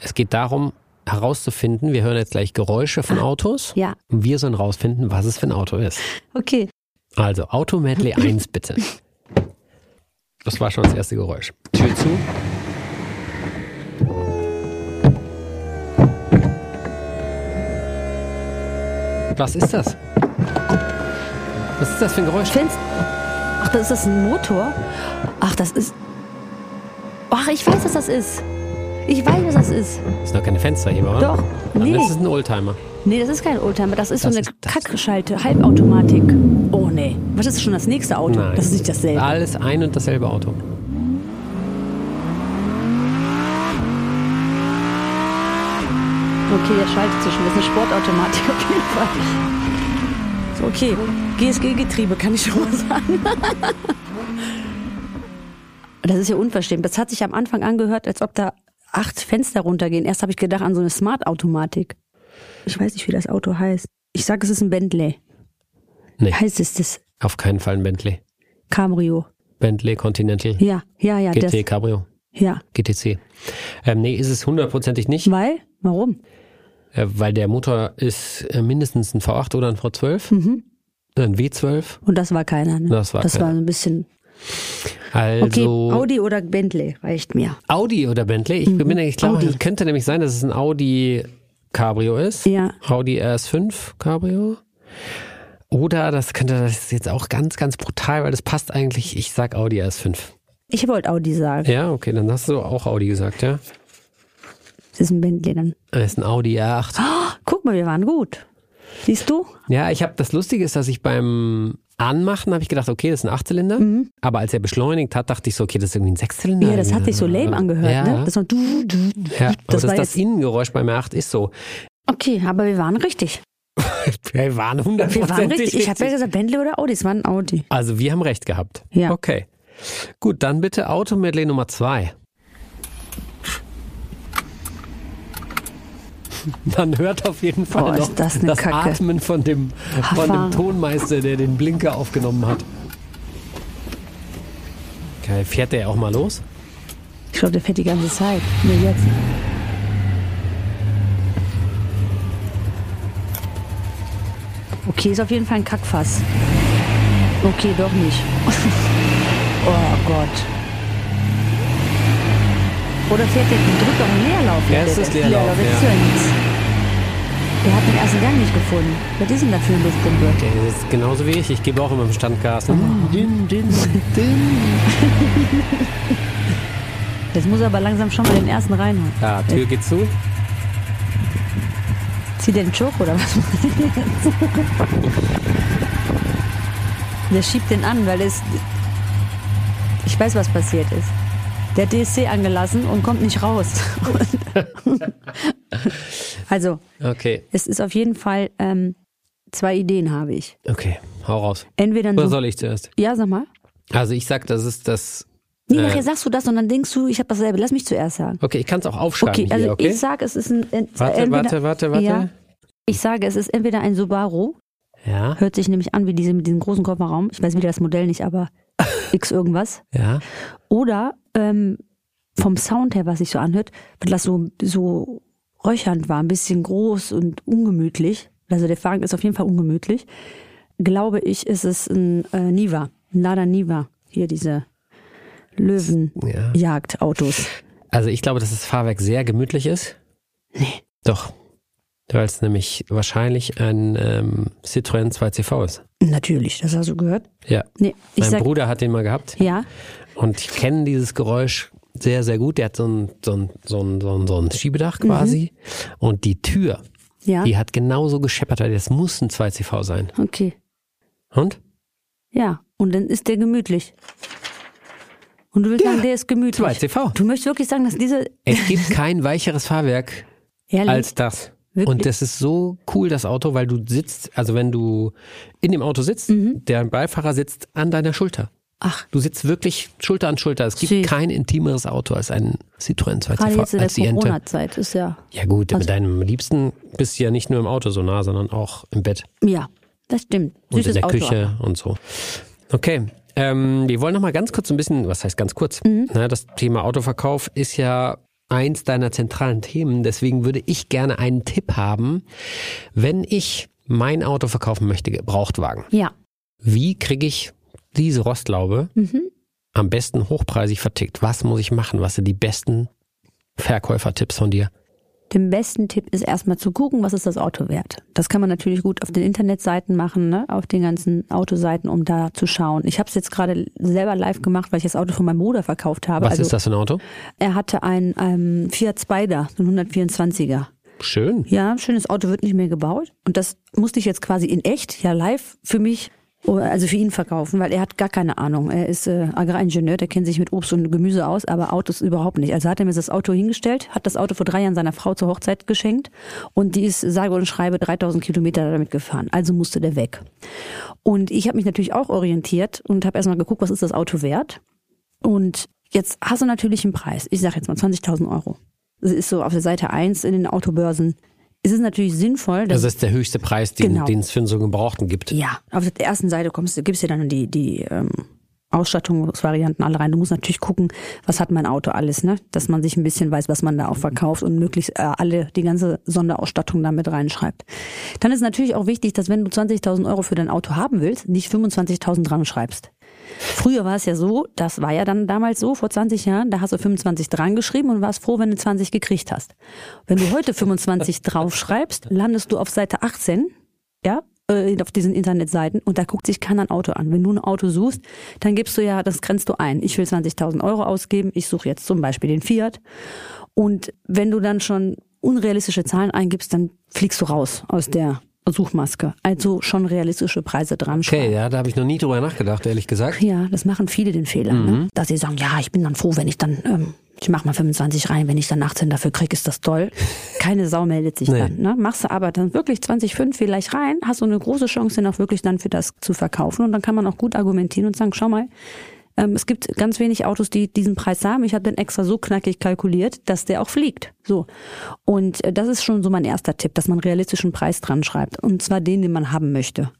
Es geht darum, herauszufinden, wir hören jetzt gleich Geräusche von Autos. Ja. Und wir sollen herausfinden, was es für ein Auto ist. Okay. Also, Auto Medley 1 bitte. Das war schon das erste Geräusch. Tür zu. Was ist das? Was ist das für ein Geräusch? Fenster. Ach, das ist das ein Motor? Ach, das ist. Ach, ich weiß, was das ist. Ich weiß, was das ist. Das sind doch keine Fensterheber, oder? Doch. Nee. ist es ein Oldtimer. Nee, das ist kein Oldtimer. Das ist so Das eine ist das. Kackgeschalte, Halbautomatik. Oh. Was ist schon das nächste Auto? Nein. Das ist nicht dasselbe. Alles ein und dasselbe Auto. Okay, der schaltet sich schon. Das ist eine Sportautomatik auf jeden Fall. So, okay. GSG-Getriebe, kann ich schon mal sagen. Das ist ja unverschämt. Das hat sich am Anfang angehört, als ob da acht Fenster runtergehen. Erst habe ich gedacht an so eine Smart-Automatik. Ich weiß nicht, wie das Auto heißt. Ich sage, es ist ein Bentley. Nee. Heißt es das? Auf keinen Fall ein Bentley. Cabrio. Bentley Continental. Ja, ja, ja. Das, GT Cabrio. ja. GTC. Ähm, nee, ist es hundertprozentig nicht, Weil? Warum? äh, weil der Motor ist äh, mindestens ein V8 oder ein V12. Mhm. Ein W12. Und das war keiner. Ne? Das war das keiner. war so ein bisschen. Also Okay, Audi oder Bentley reicht mir. Audi oder Bentley. Ich bin mir, ich glaube, es könnte nämlich sein, dass es ein Audi Cabrio ist. Ja. Audi RS5 Cabrio. Oder das könnte, das ist jetzt auch ganz, ganz brutal, weil das passt eigentlich, ich sag Audi RS5. Ich wollte Audi sagen. Ja, okay, dann hast du auch Audi gesagt, ja? Das ist ein Bentley dann. Das ist ein Audi R8. Oh, guck mal, wir waren gut. Siehst du? Ja, ich habe das Lustige ist, dass ich beim Anmachen habe ich gedacht, okay, das ist ein Achtzylinder. Aber als er beschleunigt hat, dachte ich so, okay, das ist irgendwie ein Sechszylinder. Mhm. Ja, das hat sich so lame angehört, ja. ne? Das war du, du, Ja, aber das das, das. Innengeräusch beim R8 ist so. Okay, aber wir waren richtig. Wir waren Wir hundertprozentig waren richtig. Ich habe ja gesagt Bentley oder Audi. Es war ein Audi. Also wir haben recht gehabt. Ja. Okay. Gut, dann bitte Automedley Nummer zwei. Man hört auf jeden Fall Boah, noch das Kacke. Atmen von dem, von dem. Tonmeister, der den Blinker aufgenommen hat. Geil, fährt der auch mal los? Ich glaube, der fährt die ganze Zeit. Nur jetzt. Okay, ist auf jeden Fall ein Kackfass. Okay, doch nicht. oh Gott. Oder fährt der, drückt doch einen Leerlauf. Ja, es ist Der- Leerlauf, das ist ja. nichts. Der hat den ersten Gang nicht gefunden. Was ist denn das für eine Luftpumpe? Der ist genauso wie ich. Ich gebe auch immer im Standgas. Oh. Dünn, dünn, dünn. Jetzt muss er aber langsam schon mal den ersten reinholen. Ja, Tür geht zu. Zieht der den Choke oder was? der schiebt den an, weil es. Ich weiß, was passiert ist. Der hat DSC angelassen und kommt nicht raus. also, Okay, es ist auf jeden Fall ähm, zwei Ideen habe ich. okay, hau raus. Entweder Oder soll ich zuerst? Ja, sag mal. Also ich sag, das ist das. Nee, Äh. nachher sagst du das und dann denkst du, ich habe dasselbe. Lass mich zuerst sagen. Okay, ich kann es auch aufschreiben Okay, also hier, okay? ich sage, es ist ein. warte, entweder, warte, warte, warte. Ja, ich sage, es ist entweder ein Subaru, Ja, hört sich nämlich an wie diese mit diesem großen Kofferraum. Ich weiß wieder das Modell nicht, aber X irgendwas. ja. Oder ähm, vom Sound her, was sich so anhört, weil das so, so räuchernd war, ein bisschen groß und ungemütlich. Also der Wagen ist auf jeden Fall ungemütlich. Glaube ich, ist es ein äh, Niva, ein Lada Niva. Hier diese. Löwenjagdautos. Also ich glaube, dass das Fahrwerk sehr gemütlich ist. Nee. Doch. Weil es nämlich wahrscheinlich ein ähm, Citroën 2CV ist. Natürlich, das hast du gehört. Ja. Nee, mein sag, Bruder hat den mal gehabt ja, und ich kenne dieses Geräusch sehr, sehr gut. Der hat so ein, so ein, so ein, so ein, so ein Schiebedach quasi. Und die Tür, ja, die hat genauso gescheppert, weil das muss ein 2CV sein. okay. Und? Ja, und dann ist der gemütlich. Und du willst Ja, sagen, der ist gemütlich. 2CV. Du möchtest wirklich sagen, dass diese Es gibt kein weicheres Fahrwerk ehrlich, als das. Wirklich? Und das ist so cool, das Auto, weil du sitzt, also wenn du in dem Auto sitzt, Mhm. der Beifahrer sitzt an deiner Schulter. ach, Du sitzt wirklich Schulter an Schulter. Es gibt Süß. kein intimeres Auto als ein Citroën 2CV. gerade jetzt in der. Corona-Zeit ist ja, Ja gut, Also- mit deinem Liebsten bist du ja nicht nur im Auto so nah, sondern auch im Bett ja, das stimmt. und Süßes in der Auto. Küche und so. Okay, ähm, wir wollen noch mal ganz kurz ein bisschen, was heißt ganz kurz? Mhm. Na, das Thema Autoverkauf ist ja eins deiner zentralen Themen. Deswegen würde ich gerne einen Tipp haben, wenn ich mein Auto verkaufen möchte, Gebrauchtwagen. Ja, Wie kriege ich diese Rostlaube Mhm. am besten hochpreisig vertickt? Was muss ich machen? Was sind die besten Verkäufertipps von dir? Den besten Tipp ist erstmal zu gucken, was ist das Auto wert. Das kann man natürlich gut auf den Internetseiten machen, ne? auf den ganzen Autoseiten, um da zu schauen. Ich habe es jetzt gerade selber live gemacht, weil ich das Auto von meinem Bruder verkauft habe. Was also ist das für ein Auto? er hatte ein ähm, Fiat Spider, so ein 124er. Schön. Ja, schönes Auto wird nicht mehr gebaut. Und das musste ich jetzt quasi in echt, ja live, für mich, also für ihn verkaufen, weil er hat gar keine Ahnung. Er ist äh, Agraringenieur, der kennt sich mit Obst und Gemüse aus, aber Autos überhaupt nicht. Also hat er mir das Auto hingestellt, hat das Auto vor drei Jahren seiner Frau zur Hochzeit geschenkt und die ist, sage und schreibe, 3000 Kilometer damit gefahren. Also musste der weg. Und ich habe mich natürlich auch orientiert und habe erstmal geguckt, was ist das Auto wert. Und jetzt hast du natürlich einen Preis. Ich sage jetzt mal 20.000 Euro. Das ist so auf der Seite 1 in den Autobörsen. Es ist natürlich sinnvoll, dass Das ist der höchste Preis, den, Genau. den es für so einen Gebrauchten gibt. ja, auf der ersten Seite kommst du, gibst dir dann die, die ähm, Ausstattungsvarianten alle rein. Du musst natürlich gucken, was hat mein Auto alles, ne? Dass man sich ein bisschen weiß, was man da auch verkauft und möglichst äh, alle die ganze Sonderausstattung da mit reinschreibt. Dann ist natürlich auch wichtig, dass wenn du 20.000 Euro für dein Auto haben willst, nicht 25.000 dran schreibst. Früher war es ja so, das war ja dann damals so, vor 20 Jahren, da hast du 25 dran geschrieben und warst froh, wenn du 20 gekriegt hast. Wenn du heute 25 draufschreibst, landest du auf Seite 18, ja, äh, auf diesen Internetseiten und da guckt sich keiner ein Auto an. Wenn du ein Auto suchst, dann gibst du ja, das grenzt du ein. Ich will 20.000 Euro ausgeben, ich suche jetzt zum Beispiel den Fiat. Und wenn du dann schon unrealistische Zahlen eingibst, dann fliegst du raus aus der Suchmaske. Also schon realistische Preise dran Okay, ja, da habe ich noch nie drüber nachgedacht, ehrlich gesagt. ja, das machen viele den Fehler, ne? dass sie sagen, ja, ich bin dann froh, wenn ich dann, ähm, ich mach mal 25 rein, wenn ich dann 18 dafür krieg, ist das toll. Keine Sau meldet sich Nee. dann. Ne? Machst du aber dann wirklich 20,5 vielleicht rein, hast du eine große Chance, den auch wirklich dann für das zu verkaufen und dann kann man auch gut argumentieren und sagen, schau mal, ähm, es gibt ganz wenig Autos, die diesen Preis haben. Ich habe den extra so knackig kalkuliert, dass der auch fliegt. So. Und äh, das ist schon so mein erster Tipp, dass man realistischen Preis dran schreibt. Und zwar den, den man haben möchte.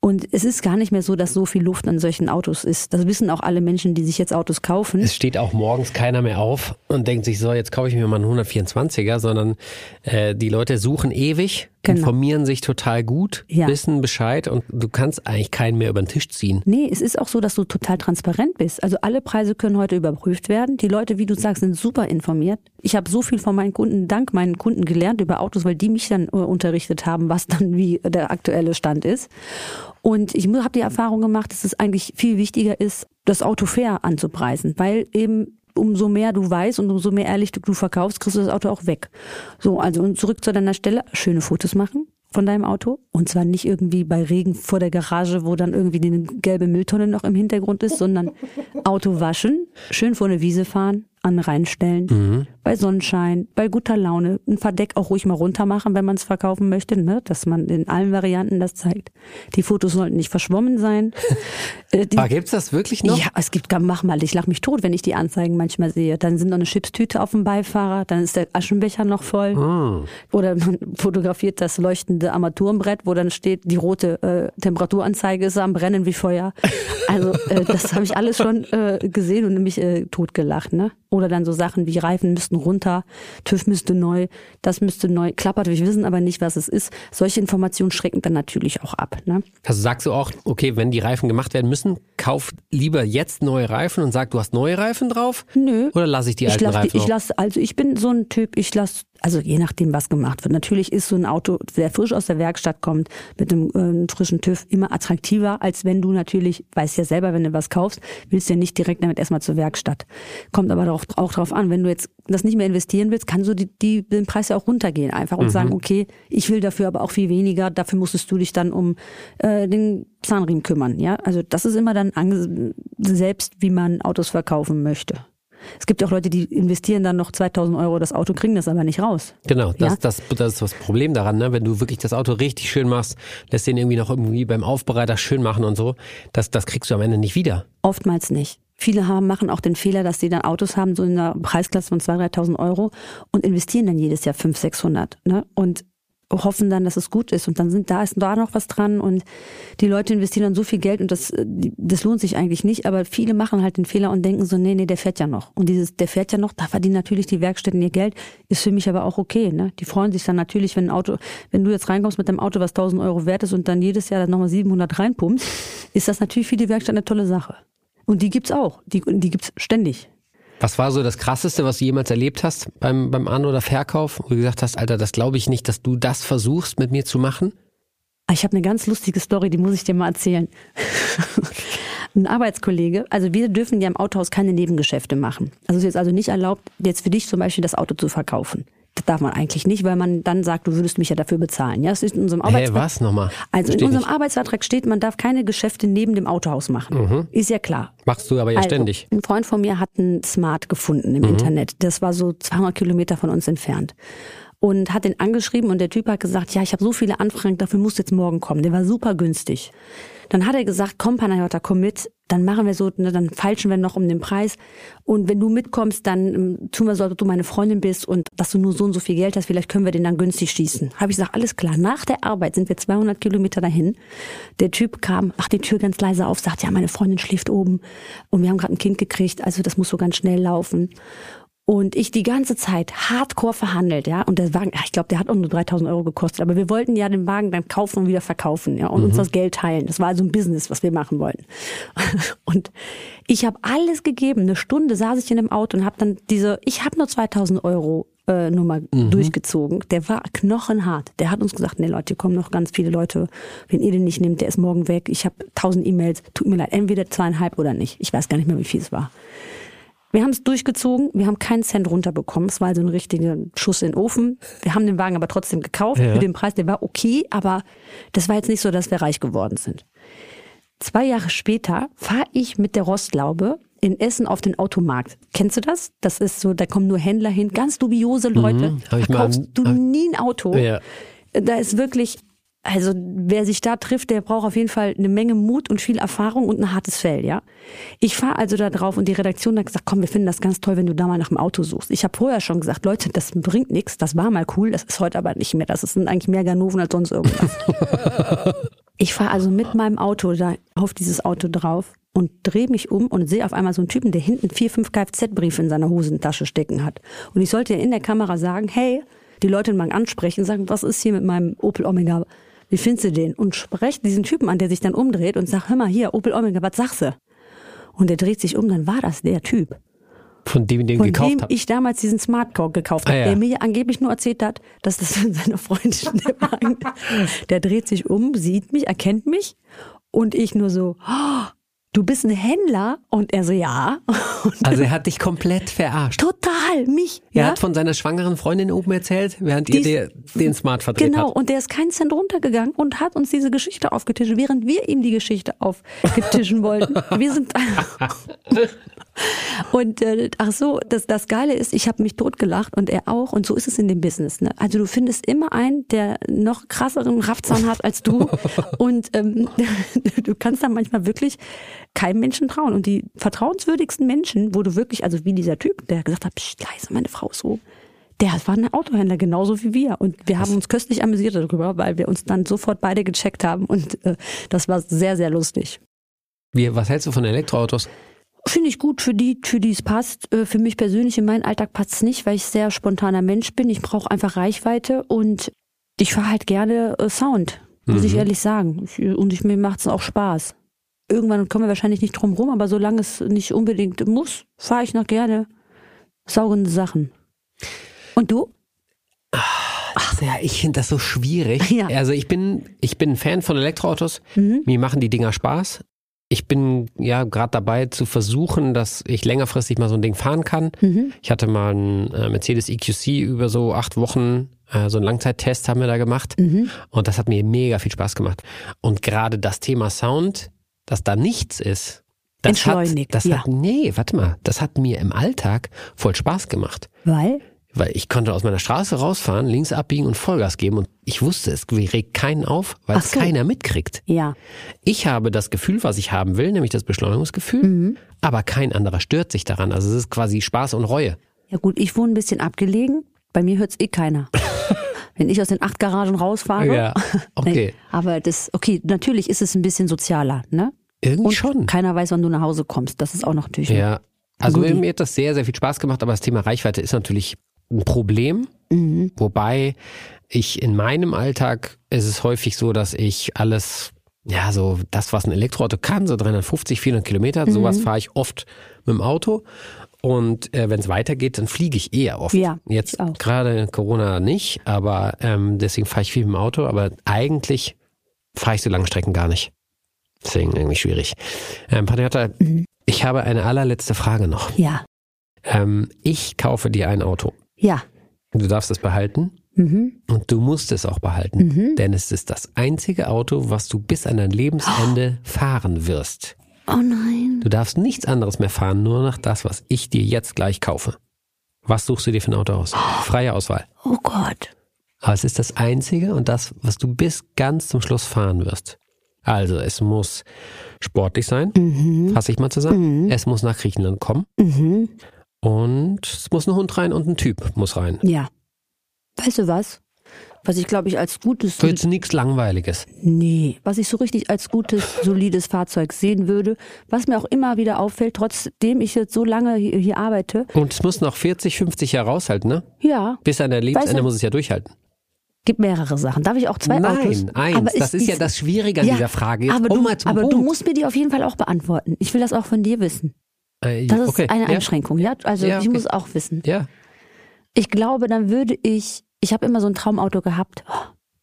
Und es ist gar nicht mehr so, dass so viel Luft an solchen Autos ist. Das wissen auch alle Menschen, die sich jetzt Autos kaufen. Es steht auch morgens keiner mehr auf und denkt sich, so, jetzt kaufe ich mir mal einen 124er, sondern äh, die Leute suchen ewig, Genau. informieren sich total gut, Ja. wissen Bescheid und du kannst eigentlich keinen mehr über den Tisch ziehen. Nee, es ist auch so, dass du total transparent bist. Also alle Preise können heute überprüft werden. Die Leute, wie du sagst, sind super informiert. Ich habe so viel von meinen Kunden, dank meinen Kunden gelernt über Autos, weil die mich dann äh, unterrichtet haben, was dann wie der aktuelle Stand ist. Und ich habe die Erfahrung gemacht, dass es eigentlich viel wichtiger ist, das Auto fair anzupreisen, weil eben umso mehr du weißt und umso mehr ehrlich du verkaufst, kriegst du das Auto auch weg. So, also und zurück zu deiner Stelle, schöne Fotos machen von deinem Auto und zwar nicht irgendwie bei Regen vor der Garage, wo dann irgendwie eine gelbe Mülltonne noch im Hintergrund ist, sondern Auto waschen, schön vor eine Wiese fahren, an reinstellen, mhm. Bei Sonnenschein, bei guter Laune, ein Verdeck auch ruhig mal runter machen, wenn man es verkaufen möchte, ne? dass man in allen Varianten das zeigt. Die Fotos sollten nicht verschwommen sein. äh, die, Aber gibt's das wirklich noch? Ja, es gibt, mach mal, ich lach mich tot, wenn ich die Anzeigen manchmal sehe. Dann sind noch eine Chipstüte auf dem Beifahrer, dann ist der Aschenbecher noch voll. Mhm. Oder man fotografiert das leuchtende Armaturenbrett, wo dann steht, die rote äh, Temperaturanzeige ist am Brennen wie Feuer. Also äh, das habe ich alles schon äh, gesehen und mich äh, totgelacht. Ne? Oder dann so Sachen wie Reifen müssten runter, TÜV müsste neu, das müsste neu, klappert, wir wissen aber nicht, was es ist. Solche Informationen schrecken dann natürlich auch ab. Ne? Also sagst du auch, okay, wenn die Reifen gemacht werden müssen, kauf lieber jetzt neue Reifen und sag, du hast neue Reifen drauf? Nö. Oder lasse ich die alten ich lass, Reifen? Ich lasse, also ich bin so ein Typ, ich lasse also je nachdem, was gemacht wird. Natürlich ist so ein Auto, der frisch aus der Werkstatt kommt, mit einem äh, frischen TÜV immer attraktiver, als wenn du natürlich, weißt ja selber, wenn du was kaufst, willst du ja nicht direkt damit erstmal zur Werkstatt. Kommt aber auch, auch darauf an, wenn du jetzt das nicht mehr investieren willst, kannst du die, die, den Preis ja auch runtergehen einfach und mhm. sagen, okay, ich will dafür aber auch viel weniger, dafür musstest du dich dann um äh, den Zahnriemen kümmern. Ja, also das ist immer dann selbst, wie man Autos verkaufen möchte. Es gibt ja auch Leute, die investieren dann noch 2000 Euro das Auto, kriegen das aber nicht raus. Genau, das, ja? das, das ist das Problem daran, ne? wenn du wirklich das Auto richtig schön machst, lässt den irgendwie noch irgendwie beim Aufbereiter schön machen und so, das, das kriegst du am Ende nicht wieder. Oftmals nicht. Viele haben, machen auch den Fehler, dass sie dann Autos haben, so in einer Preisklasse von 2.000, 3.000 Euro und investieren dann jedes Jahr 500, 600. Ne? Und hoffen dann, dass es gut ist und dann sind da ist da noch was dran und die Leute investieren dann so viel Geld und das das lohnt sich eigentlich nicht, aber viele machen halt den Fehler und denken so nee, nee, der fährt ja noch und dieses der fährt ja noch, da verdienen natürlich die Werkstätten ihr Geld, ist für mich aber auch okay, ne? Die freuen sich dann natürlich, wenn ein Auto, wenn du jetzt reinkommst mit dem Auto, was 1000 Euro wert ist und dann jedes Jahr dann nochmal 700 reinpumpst, ist das natürlich für die Werkstatt eine tolle Sache. Und die gibt's auch, die die gibt's ständig. Was war so das Krasseste, was du jemals erlebt hast beim, beim An- oder Verkauf, wo du gesagt hast, Alter, das glaube ich nicht, dass du das versuchst mit mir zu machen? Ah, ich habe eine ganz lustige Story, die muss ich dir mal erzählen. Ein Arbeitskollege, also wir dürfen ja im Autohaus keine Nebengeschäfte machen. Also es ist also nicht erlaubt, jetzt für dich zum Beispiel das Auto zu verkaufen. Das darf man eigentlich nicht, weil man dann sagt, du würdest mich ja dafür bezahlen. Ja, es ist in unserem Arbeitsvertrag. Hey, was nochmal? Also steht in unserem nicht. Arbeitsvertrag steht, man darf keine Geschäfte neben dem Autohaus machen. Mhm. Ist ja klar. Machst du aber ja also, ständig. Ein Freund von mir hat ein Smart gefunden im mhm. Internet. Das war so 200 Kilometer von uns entfernt und hat den angeschrieben und der Typ hat gesagt, ja, ich habe so viele Anfragen, dafür musst du jetzt morgen kommen. Der war super günstig. Dann hat er gesagt, komm Panayota, komm mit, dann machen wir so, ne, dann falschen wir noch um den Preis. Und wenn du mitkommst, dann ähm, tun wir so, als ob du meine Freundin bist und dass du nur so und so viel Geld hast, vielleicht können wir den dann günstig schießen. Habe ich gesagt, alles klar. Nach der Arbeit sind wir 200 Kilometer dahin. Der Typ kam, macht die Tür ganz leise auf, sagt, ja, meine Freundin schläft oben und wir haben gerade ein Kind gekriegt, also das muss so ganz schnell laufen. Und ich die ganze Zeit hardcore verhandelt, ja. Und der Wagen, ich glaube, der hat auch nur 3000 Euro gekostet. Aber wir wollten ja den Wagen dann kaufen und wieder verkaufen, ja. Und mhm. uns das Geld teilen. Das war also ein Business, was wir machen wollten. Und ich habe alles gegeben. Eine Stunde saß ich in dem Auto und habe dann diese, ich habe nur 2000 Euro äh, Nummer mhm. durchgezogen. Der war knochenhart. Der hat uns gesagt, nee Leute, hier kommen noch ganz viele Leute. Wenn ihr den nicht nehmt, der ist morgen weg. Ich habe tausend E-Mails. Tut mir leid, entweder zweieinhalb oder nicht. Ich weiß gar nicht mehr, wie viel es war. Wir haben es durchgezogen, wir haben keinen Cent runterbekommen. Es war also ein richtiger Schuss in den Ofen. Wir haben den Wagen aber trotzdem gekauft ja. für den Preis, der war okay, aber das war jetzt nicht so, dass wir reich geworden sind. Zwei Jahre später fahre ich mit der Rostlaube in Essen auf den Automarkt. Kennst du das? Das ist so, da kommen nur Händler hin, ganz dubiose Leute. Mhm, da kaufst du nie ein Auto. Ja. Da ist wirklich also wer sich da trifft, der braucht auf jeden Fall eine Menge Mut und viel Erfahrung und ein hartes Fell, ja. Ich fahre also da drauf und die Redaktion hat gesagt, komm, wir finden das ganz toll, wenn du da mal nach dem Auto suchst. Ich habe vorher schon gesagt, Leute, das bringt nichts, das war mal cool, das ist heute aber nicht mehr. Das sind eigentlich mehr Ganoven als sonst irgendwas. ich fahre also mit meinem Auto da auf dieses Auto drauf und drehe mich um und sehe auf einmal so einen Typen, der hinten vier, fünf Kfz-Briefe in seiner Hosentasche stecken hat. Und ich sollte ja in der Kamera sagen, hey, die Leute mal ansprechen, sagen, was ist hier mit meinem Opel Omega? Wie findest du den? Und spreche diesen Typen an, der sich dann umdreht und sagt, hör mal hier, Opel Omega, was sagst du? Und er dreht sich um, dann war das der Typ. Von dem, den von gekauft dem habe. ich damals diesen Smartcore gekauft habe, Ah, ja. der mir angeblich nur erzählt hat, dass das seine Freundin der. Der dreht sich um, sieht mich, erkennt mich und ich nur so, "Oh, du bist ein Händler? Und er so, ja. Und Also er hat dich komplett verarscht. total, mich. Er ja? hat von seiner schwangeren Freundin oben erzählt, während Die ihr der, den Smart verdreht Genau, habt. und der ist keinen Cent runtergegangen und hat uns diese Geschichte aufgetischt, während wir ihm die Geschichte aufgetischen wollten. Wir sind und äh, ach so, das, das Geile ist, ich habe mich totgelacht und er auch und so ist es in dem Business. Ne? Also du findest immer einen, der noch krasseren Raffzahn hat als du und ähm, du kannst da manchmal wirklich keinem Menschen trauen und die vertrauenswürdigsten Menschen, wo du wirklich, also wie dieser Typ, der gesagt hat, Psst, leise, meine Frau ist so der war ein Autohändler, genauso wie wir. Und wir haben uns köstlich amüsiert darüber, weil wir uns dann sofort beide gecheckt haben. Und äh, das war sehr, sehr lustig. Wie, was hältst du von Elektroautos? Finde ich gut für die, für die es passt. Äh, Für mich persönlich in meinen Alltag passt es nicht, weil ich sehr spontaner Mensch bin. Ich brauche einfach Reichweite und ich fahre halt gerne äh, Sound, muss ich ehrlich sagen. Und ich, mir macht es auch Spaß. Irgendwann kommen wir wahrscheinlich nicht drum rum, aber solange es nicht unbedingt muss, fahre ich noch gerne saugende Sachen. Und du? Ach ja, ich finde das so schwierig. Ja. Also ich bin, ich bin ein Fan von Elektroautos. Mhm. Mir machen die Dinger Spaß. Ich bin ja gerade dabei zu versuchen, dass ich längerfristig mal so ein Ding fahren kann. Mhm. Ich hatte mal einen äh, Mercedes EQC über so acht Wochen, äh, so einen Langzeittest haben wir da gemacht. Mhm. Und das hat mir mega viel Spaß gemacht. Und gerade das Thema Sound, dass da nichts ist, das hat, Entschleunigt, das ja. hat, nee, warte mal, das hat mir im Alltag voll Spaß gemacht. Weil? Weil ich konnte aus meiner Straße rausfahren, links abbiegen und Vollgas geben und ich wusste, es regt keinen auf, weil es so. keiner mitkriegt. Ja. Ich habe das Gefühl, was ich haben will, nämlich das Beschleunigungsgefühl, Mhm. aber kein anderer stört sich daran. Also es ist quasi Spaß und Reue. Ja gut, ich wohne ein bisschen abgelegen. Bei mir hört's eh keiner. Wenn ich aus den acht Garagen rausfahre. Ja, okay. Nee, aber das, okay, natürlich ist es ein bisschen sozialer, ne? Irgendwie Und schon. keiner weiß, wann du nach Hause kommst. Das ist auch noch natürlich. Ja. Also Goodie. mir hat das sehr, sehr viel Spaß gemacht, aber das Thema Reichweite ist natürlich ein Problem. Mhm. Wobei ich in meinem Alltag ist es häufig so, dass ich alles, ja, so das, was ein Elektroauto kann, so 350, 400 Kilometer, Mhm. sowas fahre ich oft mit dem Auto. Und äh, wenn es weitergeht, dann fliege ich eher oft. Ja, Jetzt gerade Corona nicht, aber ähm, deswegen fahre ich viel mit dem Auto. Aber eigentlich fahre ich so lange Strecken gar nicht. Deswegen irgendwie schwierig. Ähm, Patriota, Mhm. ich habe eine allerletzte Frage noch. Ja. Ähm, ich kaufe dir ein Auto. Ja. Du darfst es behalten Mhm. und du musst es auch behalten, denn es ist das einzige Auto, was du bis an dein Lebensende fahren wirst. Oh nein. Du darfst nichts anderes mehr fahren, nur noch das, was ich dir jetzt gleich kaufe. Was suchst du dir für ein Auto aus? Freie Auswahl. Oh Gott. Aber es ist das einzige und das, was du bis ganz zum Schluss fahren wirst. Also, es muss sportlich sein, fasse ich mal zusammen. Es muss nach Griechenland kommen Mhm. und es muss ein Hund rein und ein Typ muss rein. Ja. Weißt du was? Was ich glaube ich als gutes, Wird nichts Langweiliges. nee, was ich so richtig als gutes, solides Fahrzeug sehen würde, was mir auch immer wieder auffällt, trotzdem ich jetzt so lange hier, hier arbeite. Und es muss noch 40, 50 Jahre aushalten, ne? Ja, Bis an dein Lebensende Weißt du- muss es ja durchhalten. gibt mehrere Sachen. Darf ich auch zwei Nein, Autos? eins. Aber das ist ja dies- das Schwierige an Ja, dieser Frage. Jetzt aber du, aber du musst mir die auf jeden Fall auch beantworten. Ich will das auch von dir wissen. Äh, Das ist okay, eine ja. Einschränkung, ja? Also Ja, ich okay. muss auch wissen. Ja. Ich glaube, dann würde ich, ich habe immer so ein Traumauto gehabt.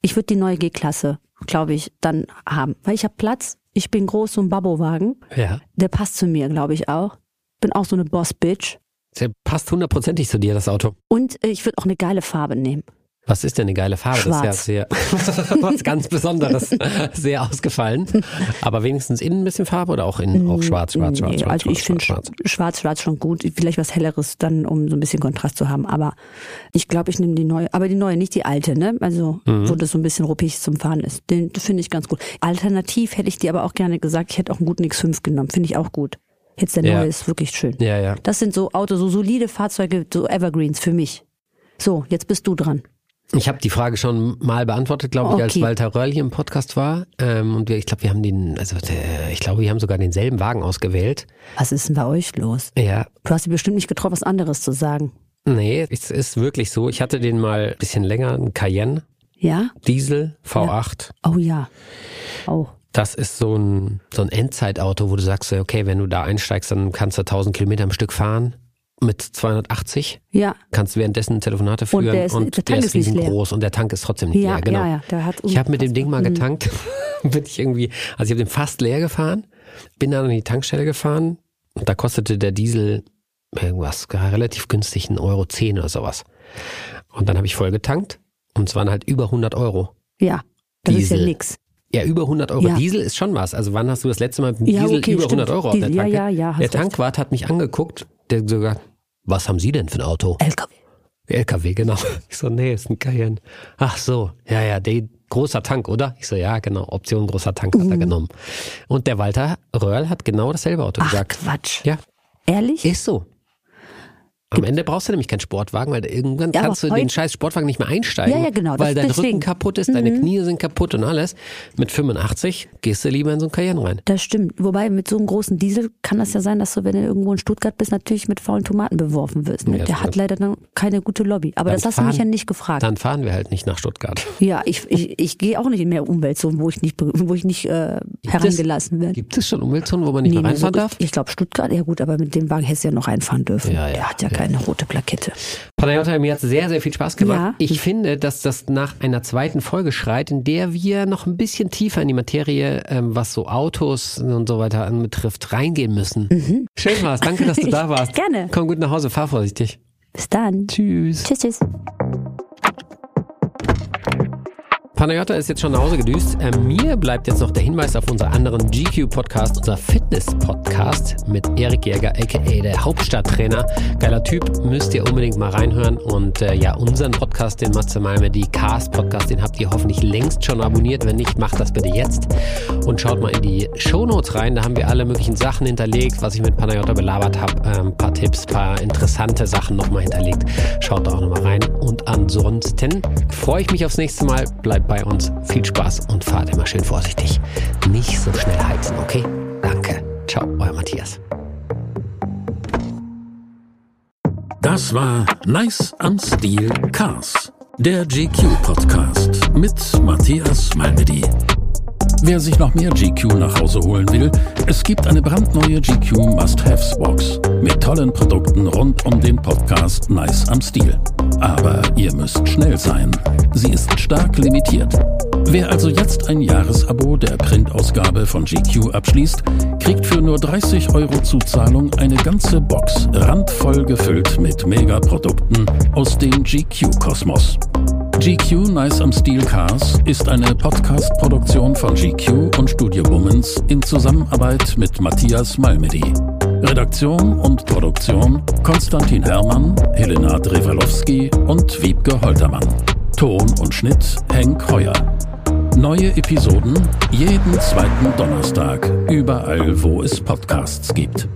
Ich würde die neue G-Klasse, glaube ich, dann haben. Weil ich habe Platz, ich bin groß, so ein Babbo-Wagen. Ja. Der passt zu mir, glaube ich auch. Bin auch so eine Boss-Bitch. Der passt hundertprozentig zu dir, das Auto. Und äh, ich würde auch eine geile Farbe nehmen. Was ist denn eine geile Farbe? Schwarz. Das ist ja sehr, was ganz Besonderes. Sehr ausgefallen. Aber wenigstens innen ein bisschen Farbe oder auch innen auch schwarz, schwarz, schwarz, Nee, schwarz, also ich finde schwarz, schwarz. schwarz, schon gut. Vielleicht was Helleres dann, um so ein bisschen Kontrast zu haben. Aber ich glaube, ich nehme die neue. Aber die neue, nicht die alte, ne? Also, Mhm. wo das so ein bisschen ruppig zum Fahren ist. Den finde ich ganz gut. Alternativ hätte ich dir aber auch gerne gesagt, ich hätte auch einen guten X5 genommen. Finde ich auch gut. Jetzt der Ja. neue ist wirklich schön. Ja, ja. Das sind so Autos, so solide Fahrzeuge, so Evergreens für mich. So, jetzt bist du dran. Ich habe die Frage schon mal beantwortet, glaube ich, als Okay. Walter Röll hier im Podcast war. Ähm, und wir, ich glaube, wir haben den, also der, ich glaube, wir haben sogar denselben Wagen ausgewählt. Was ist denn bei euch los? Ja, Du hast dich bestimmt nicht getraut, was anderes zu sagen. nee, es ist wirklich so. Ich hatte den mal ein bisschen länger, einen Cayenne, Ja? Diesel, V8. Oh ja. Auch. Das ist so ein, so ein Endzeitauto, wo du sagst, okay, wenn du da einsteigst, dann kannst du 1000 Kilometer am Stück fahren. Mit 280. Ja. Kannst währenddessen Telefonate führen Und der ist- der Tank ist nicht leer. riesengroß und der Tank ist trotzdem nicht Ja, leer. Genau. ja, ja, der ich habe mit dem Ding mal unfassbar- getankt, bin ich irgendwie, also ich habe den fast leer gefahren, bin dann an die Tankstelle gefahren und da kostete der Diesel irgendwas relativ günstig, 1,10 Euro zehn oder sowas. Und dann habe ich voll getankt und es waren halt über 100 Euro. Ja, das ist ja Diesel. nix. Ja, über 100 Euro. Ja. Diesel ist schon was. Also wann hast du das letzte Mal mit dem Ja, Diesel okay, über stimmt. 100 Euro auf Diesel, der ja, Tanke? ja, ja, hast der recht. Tankwart hat mich angeguckt, der sogar, was haben Sie denn für ein Auto? LKW. LKW, genau. Ich so, nee, ist ein Cayenne. Ach so, ja, ja, der großer Tank, oder? Ich so, ja, genau, Option großer Tank Mhm. hat er genommen. Und der Walter Röhrl hat genau dasselbe Auto Ach, gesagt. Quatsch. Ja, Ehrlich? ist so. Am Ende brauchst du nämlich keinen Sportwagen, weil irgendwann Ja, kannst du den scheiß Sportwagen nicht mehr einsteigen. Ja, ja, genau, Weil dein deswegen. Mhm. Rücken kaputt ist, deine Knie sind kaputt und alles. Mit 85 gehst du lieber in so ein Cayenne rein. Das stimmt. Wobei mit so einem großen Diesel kann das ja sein, dass du, wenn du irgendwo in Stuttgart bist, natürlich mit faulen Tomaten beworfen wirst. Ne? Der hat leider dann keine gute Lobby. Aber Dann das hast du mich fahren- ja nicht gefragt. Dann fahren wir halt nicht nach Stuttgart. ja, ich, ich, ich gehe auch nicht in mehr Umweltzonen, wo ich nicht, wo ich nicht äh, hereingelassen werde. Gibt es schon Umweltzonen, wo man nicht Nee, mehr reinfahren so- darf? Ich glaube Stuttgart, ja gut, aber mit dem Wagen hättest du ja noch reinfahren dürfen. Ja, ja, Der hat ja, ja. Keine rote Plakette. Panayota, mir hat sehr, sehr viel Spaß gemacht. Ja. Ich finde, dass das nach einer zweiten Folge schreit, in der wir noch ein bisschen tiefer in die Materie, ähm, was so Autos und so weiter anbetrifft, reingehen müssen. Schön war's. Danke, dass du da warst. Gerne. Komm gut nach Hause. Fahr vorsichtig. Bis dann. Tschüss. Tschüss, tschüss. Panayota ist jetzt schon nach Hause gedüst. Äh, mir bleibt jetzt noch der Hinweis auf unseren anderen GQ-Podcast, unser Fitness-Podcast mit Erik Jäger, aka der Hauptstadttrainer. Geiler Typ, müsst ihr unbedingt mal reinhören. Und äh, ja, unseren Podcast, den Matze Malme, die Cast-Podcast, den habt ihr hoffentlich längst schon abonniert. Wenn nicht, macht das bitte jetzt. Und schaut mal in die Shownotes rein, da haben wir alle möglichen Sachen hinterlegt, was ich mit Panayota belabert habe. Ein ähm, paar Tipps, paar interessante Sachen nochmal hinterlegt. Schaut da auch nochmal rein. Und ansonsten freue ich mich aufs nächste Mal. Bleibt bei uns. Viel Spaß und fahrt immer schön vorsichtig. Nicht so schnell heizen, okay? Danke. Ciao, euer Matthias. Das war Nice am Stil Cars, der GQ-Podcast mit Matthias Malmedy. Wer sich noch mehr GQ nach Hause holen will, es gibt eine brandneue GQ Must-Haves-Box mit tollen Produkten rund um den Podcast Nice am Stil. Aber ihr müsst schnell sein. Sie ist stark limitiert. Wer also jetzt ein Jahresabo der Printausgabe von GQ abschließt, kriegt für nur 30 Euro Zuzahlung eine ganze Box randvoll gefüllt mit Megaprodukten aus dem GQ-Kosmos. GQ Nice am Stil Cars ist eine Podcast-Produktion von GQ und Studio Womans in Zusammenarbeit mit Matthias Malmedy. Redaktion und Produktion Konstantin Herrmann, Helena Drewalowski und Wiebke Holtermann. Ton und Schnitt Henk Heuer. Neue Episoden jeden zweiten Donnerstag, überall wo es Podcasts gibt.